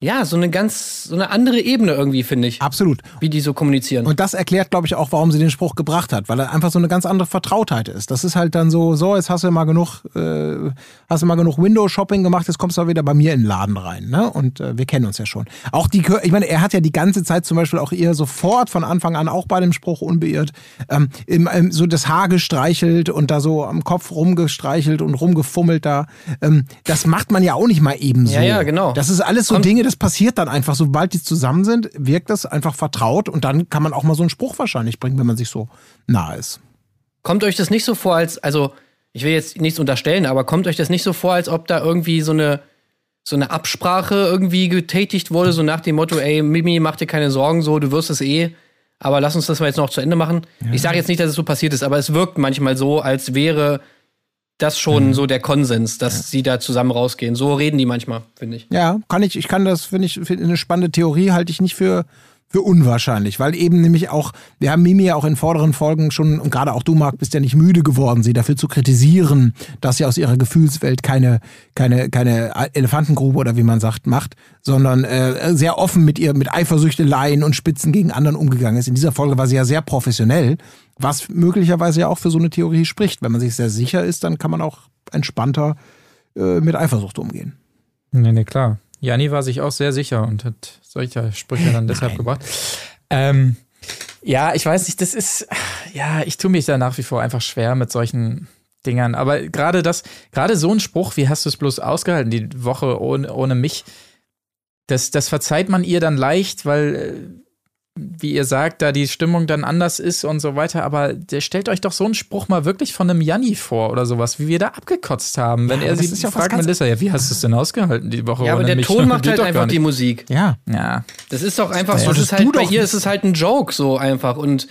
ja, so eine ganz, so eine andere Ebene irgendwie, finde ich, Absolut. wie die so kommunizieren. Und das erklärt, glaube ich, auch, warum sie den Spruch gebracht hat, weil er einfach so eine ganz andere Vertrautheit ist. Das ist halt dann so, so, jetzt hast du mal genug, äh, hast du mal genug Window-Shopping gemacht, jetzt kommst du mal wieder bei mir in den Laden rein, ne? Und äh, wir kennen uns ja schon. Auch die, ich meine, er hat ja die ganze Zeit zum Beispiel auch ihr sofort von Anfang an, auch bei dem Spruch unbeirrt, ähm, im, im, so das Haar gestreichelt und da so am Kopf rumgestreichelt und rumgefummelt da. Ähm, das macht man ja auch nicht mal eben so. Ja, ja, genau. Das ist alles so Kommt- Dinge, das passiert dann einfach, sobald die zusammen sind, wirkt das einfach vertraut und dann kann man auch mal so einen Spruch wahrscheinlich bringen, wenn man sich so nah ist. Kommt euch das nicht so vor, als, also, ich will jetzt nichts unterstellen, aber kommt euch das nicht so vor, als ob da irgendwie so eine, so eine Absprache irgendwie getätigt wurde, so nach dem Motto, ey, Mimi, mach dir keine Sorgen, so, du wirst es eh, aber lass uns das mal jetzt noch zu Ende machen. Ich sage jetzt nicht, dass es so passiert ist, aber es wirkt manchmal so, als wäre das schon so der Konsens, dass sie da zusammen rausgehen. So reden die manchmal, finde ich. Ja, kann ich, ich kann das, finde ich, find eine spannende Theorie, halte ich nicht für, für unwahrscheinlich, weil eben nämlich auch, wir haben Mimi ja auch in vorderen Folgen schon, und gerade auch du, Marc, bist ja nicht müde geworden, sie dafür zu kritisieren, dass sie aus ihrer Gefühlswelt keine, keine, keine Elefantengrube oder wie man sagt, macht, sondern äh, sehr offen mit ihr, mit Eifersüchteleien und Spitzen gegen anderen umgegangen ist. In dieser Folge war sie ja sehr professionell, was möglicherweise ja auch für so eine Theorie spricht. Wenn man sich sehr sicher ist, dann kann man auch entspannter äh, mit Eifersucht umgehen. Nee, nee, klar. Janni war sich auch sehr sicher und hat solche Sprüche dann deshalb gebracht. Ähm, ja, ich weiß nicht, das ist, ja, ich tue mich da nach wie vor einfach schwer mit solchen Dingern. Aber gerade das, gerade so ein Spruch, wie hast du es bloß ausgehalten, die Woche ohne, ohne mich, das, das verzeiht man ihr dann leicht, weil, äh, wie ihr sagt, da die Stimmung dann anders ist und so weiter. Aber der stellt euch doch so einen Spruch mal wirklich von einem Janni vor oder sowas, wie wir da abgekotzt haben. Wenn Ja, er sie das ja fragt, Melissa, ja, wie hast du es denn ausgehalten die Woche Ja, aber der mich? Ton macht halt einfach die. Musik. Ja. Ja, Das ist doch einfach so. Es Solltest ist halt, bei ihr ist es halt ein Joke so einfach. Und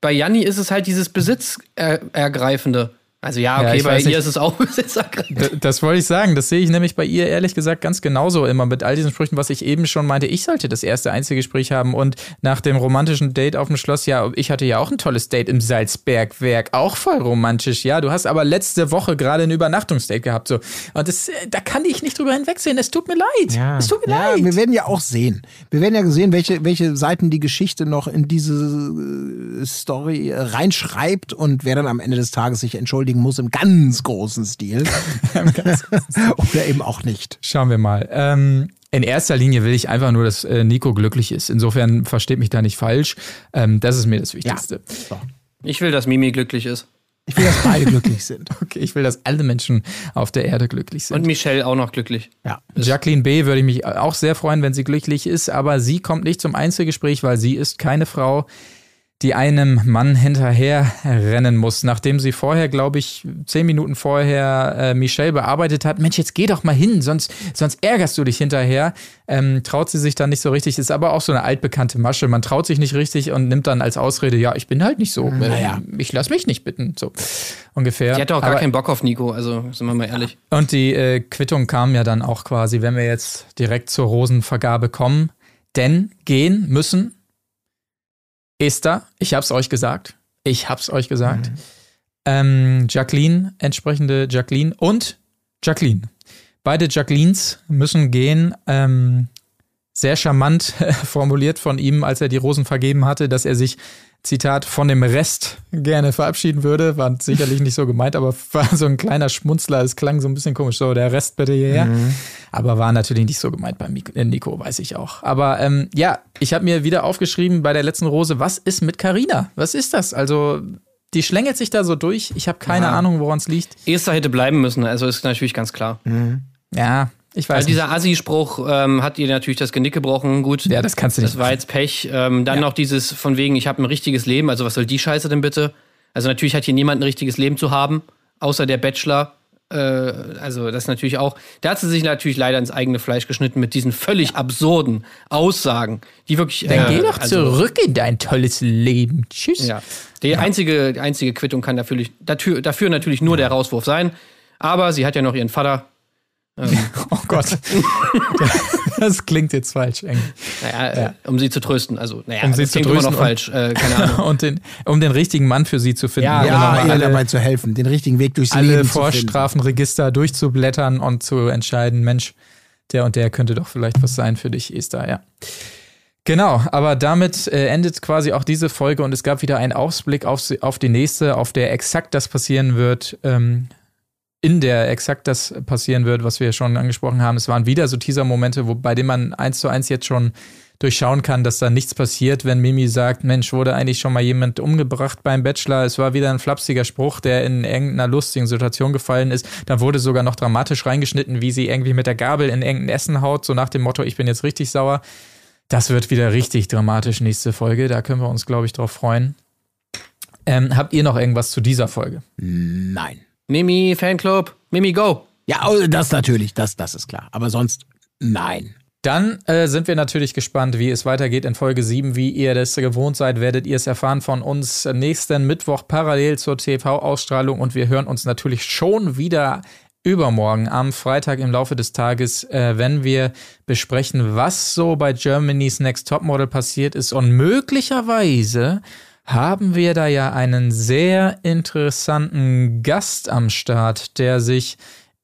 bei Janni ist es halt dieses Besitzergreifende. Also ja, Ja, okay, ich bei ihr nicht. ist es auch Besitzergreifend. Das wollte ich sagen. Das sehe ich nämlich bei ihr ehrlich gesagt ganz genauso immer mit all diesen Sprüchen, was ich eben schon meinte. Ich sollte das erste Einzelgespräch haben und nach dem romantischen Date auf dem Schloss, ja, ich hatte ja auch ein tolles Date im Salzbergwerk, auch voll romantisch. Ja, du hast aber letzte Woche gerade ein Übernachtungsdate gehabt, so. Und das, äh, da kann ich nicht drüber hinwegsehen. Es tut mir leid. Es tut mir ja, leid. wir werden ja auch sehen. Wir werden ja sehen, welche, welche Seiten die Geschichte noch in diese äh, Story äh, reinschreibt und wer dann am Ende des Tages sich entschuldigen muss im ganz großen Stil. Oder eben auch nicht. Schauen wir mal. Ähm, in erster Linie will ich einfach nur, dass äh, Nico glücklich ist. Insofern versteht mich da nicht falsch. Ähm, das ist mir das Wichtigste. So. Ich will, dass Mimi glücklich ist. Ich will, dass beide glücklich sind. Okay, ich will, dass alle Menschen auf der Erde glücklich sind. Und Michelle auch noch glücklich. Ja. Jacqueline B. würde ich mich auch sehr freuen, wenn sie glücklich ist, aber sie kommt nicht zum Einzelgespräch, weil sie ist keine Frau, die einem Mann hinterher rennen muss. Nachdem sie vorher, glaube ich, zehn Minuten vorher äh, Michelle bearbeitet hat, Mensch, jetzt geh doch mal hin, sonst, sonst ärgerst du dich hinterher, ähm, traut sie sich dann nicht so richtig. Ist aber auch so eine altbekannte Masche. Man traut sich nicht richtig und nimmt dann als Ausrede, ja, ich bin halt nicht so. Naja. Ich lass mich nicht bitten. So ungefähr. Die hatte auch gar Aber- keinen Bock auf Nico, also sind wir mal ehrlich. und die äh, Quittung kam ja dann auch quasi, wenn wir jetzt direkt zur Rosenvergabe kommen. Denn gehen müssen Esther, ich hab's euch gesagt. Ich hab's euch gesagt. Ähm, Jacqueline, entsprechende Jacqueline und Jacqueline. Beide Jacquelines müssen gehen. Ähm, sehr charmant formuliert von ihm, als er die Rosen vergeben hatte, dass er sich, Zitat, von dem Rest gerne verabschieden würde. War sicherlich nicht so gemeint, aber war so ein kleiner Schmunzler. Es klang so ein bisschen komisch. So, der Rest bitte hierher. Aber war natürlich nicht so gemeint bei äh, Nico, weiß ich auch. Aber ähm, ja, ich habe mir wieder aufgeschrieben bei der letzten Rose, was ist mit Carina? Was ist das? Also, die schlängelt sich da so durch. Ich habe keine Ahnung, woran es liegt. Esther hätte bleiben müssen, also ist natürlich ganz klar. Ja, ich weiß Also dieser Assi-Spruch ähm, hat ihr natürlich das Genick gebrochen. Gut, Ja, das kannst du nicht das war jetzt Pech. Ähm, dann noch dieses von wegen, ich habe ein richtiges Leben. Also was soll die Scheiße denn bitte? Also natürlich hat hier niemand ein richtiges Leben zu haben, außer der Bachelor. Äh, also das natürlich auch. Da hat sie sich natürlich leider ins eigene Fleisch geschnitten mit diesen völlig absurden Aussagen, die wirklich. Dann äh, geh doch also, zurück in dein tolles Leben. Tschüss. Ja. Die einzige, die einzige Quittung kann dafür, dafür, dafür natürlich nur der Rauswurf sein. Aber sie hat ja noch ihren Vater. Oh Gott. das klingt jetzt falsch, Engel. Naja, äh, um sie zu trösten. Also, naja, Um sie das zu klingt immer noch trösten falsch. Äh, keine Ahnung. Und den, um den richtigen Mann für sie zu finden. Ja. Ja, alle, dabei zu helfen, den richtigen Weg durchs alle Leben zu finden. Vorstrafenregister durchzublättern und zu entscheiden, Mensch, der und der könnte doch vielleicht was sein für dich, Esther, ja. Genau, aber damit äh, endet quasi auch diese Folge und es gab wieder einen Ausblick auf, auf die nächste, auf der exakt das passieren wird, ähm, in der exakt das passieren wird, was wir schon angesprochen haben. Es waren wieder so Teaser-Momente, wo, bei denen man eins zu eins jetzt schon durchschauen kann, dass da nichts passiert, wenn Mimi sagt, Mensch, wurde eigentlich schon mal jemand umgebracht beim Bachelor. Es war wieder ein flapsiger Spruch, der in irgendeiner lustigen Situation gefallen ist. Da wurde sogar noch dramatisch reingeschnitten, wie sie irgendwie mit der Gabel in irgendein Essen haut, so nach dem Motto, ich bin jetzt richtig sauer. Das wird wieder richtig dramatisch nächste Folge. Da können wir uns, glaube ich, drauf freuen. Ähm, habt ihr noch irgendwas zu dieser Folge? Nein. Mimi, Fanclub, Mimi, go! Ja, oh, das natürlich, das, das ist klar. Aber sonst nein. Dann äh, sind wir natürlich gespannt, wie es weitergeht in Folge 7. Wie ihr das gewohnt seid, werdet ihr es erfahren von uns nächsten Mittwoch parallel zur TV-Ausstrahlung. Und wir hören uns natürlich schon wieder übermorgen am Freitag im Laufe des Tages, äh, wenn wir besprechen, was so bei Germany's Next Topmodel passiert ist. Und möglicherweise haben wir da ja einen sehr interessanten Gast am Start, der sich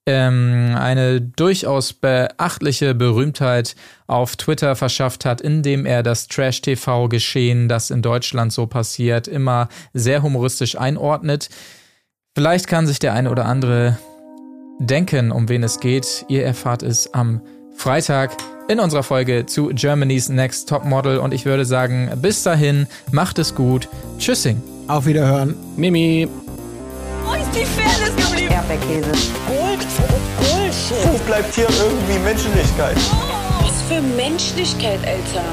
ähm, eine durchaus beachtliche Berühmtheit auf Twitter verschafft hat, indem er das Trash-TV-Geschehen, das in Deutschland so passiert, immer sehr humoristisch einordnet. Vielleicht kann sich der eine oder andere denken, um wen es geht. Ihr erfahrt es am Freitag in unserer Folge zu Germany's Next Top Model. Und ich würde sagen, bis dahin, macht es gut. Tschüssing. Auf Wiederhören. Mimi. Wo ist die Fairness geblieben? Erdbeerkäse. Gold, Bullshit. Wo bleibt hier irgendwie Menschlichkeit? Was für Menschlichkeit, Alter.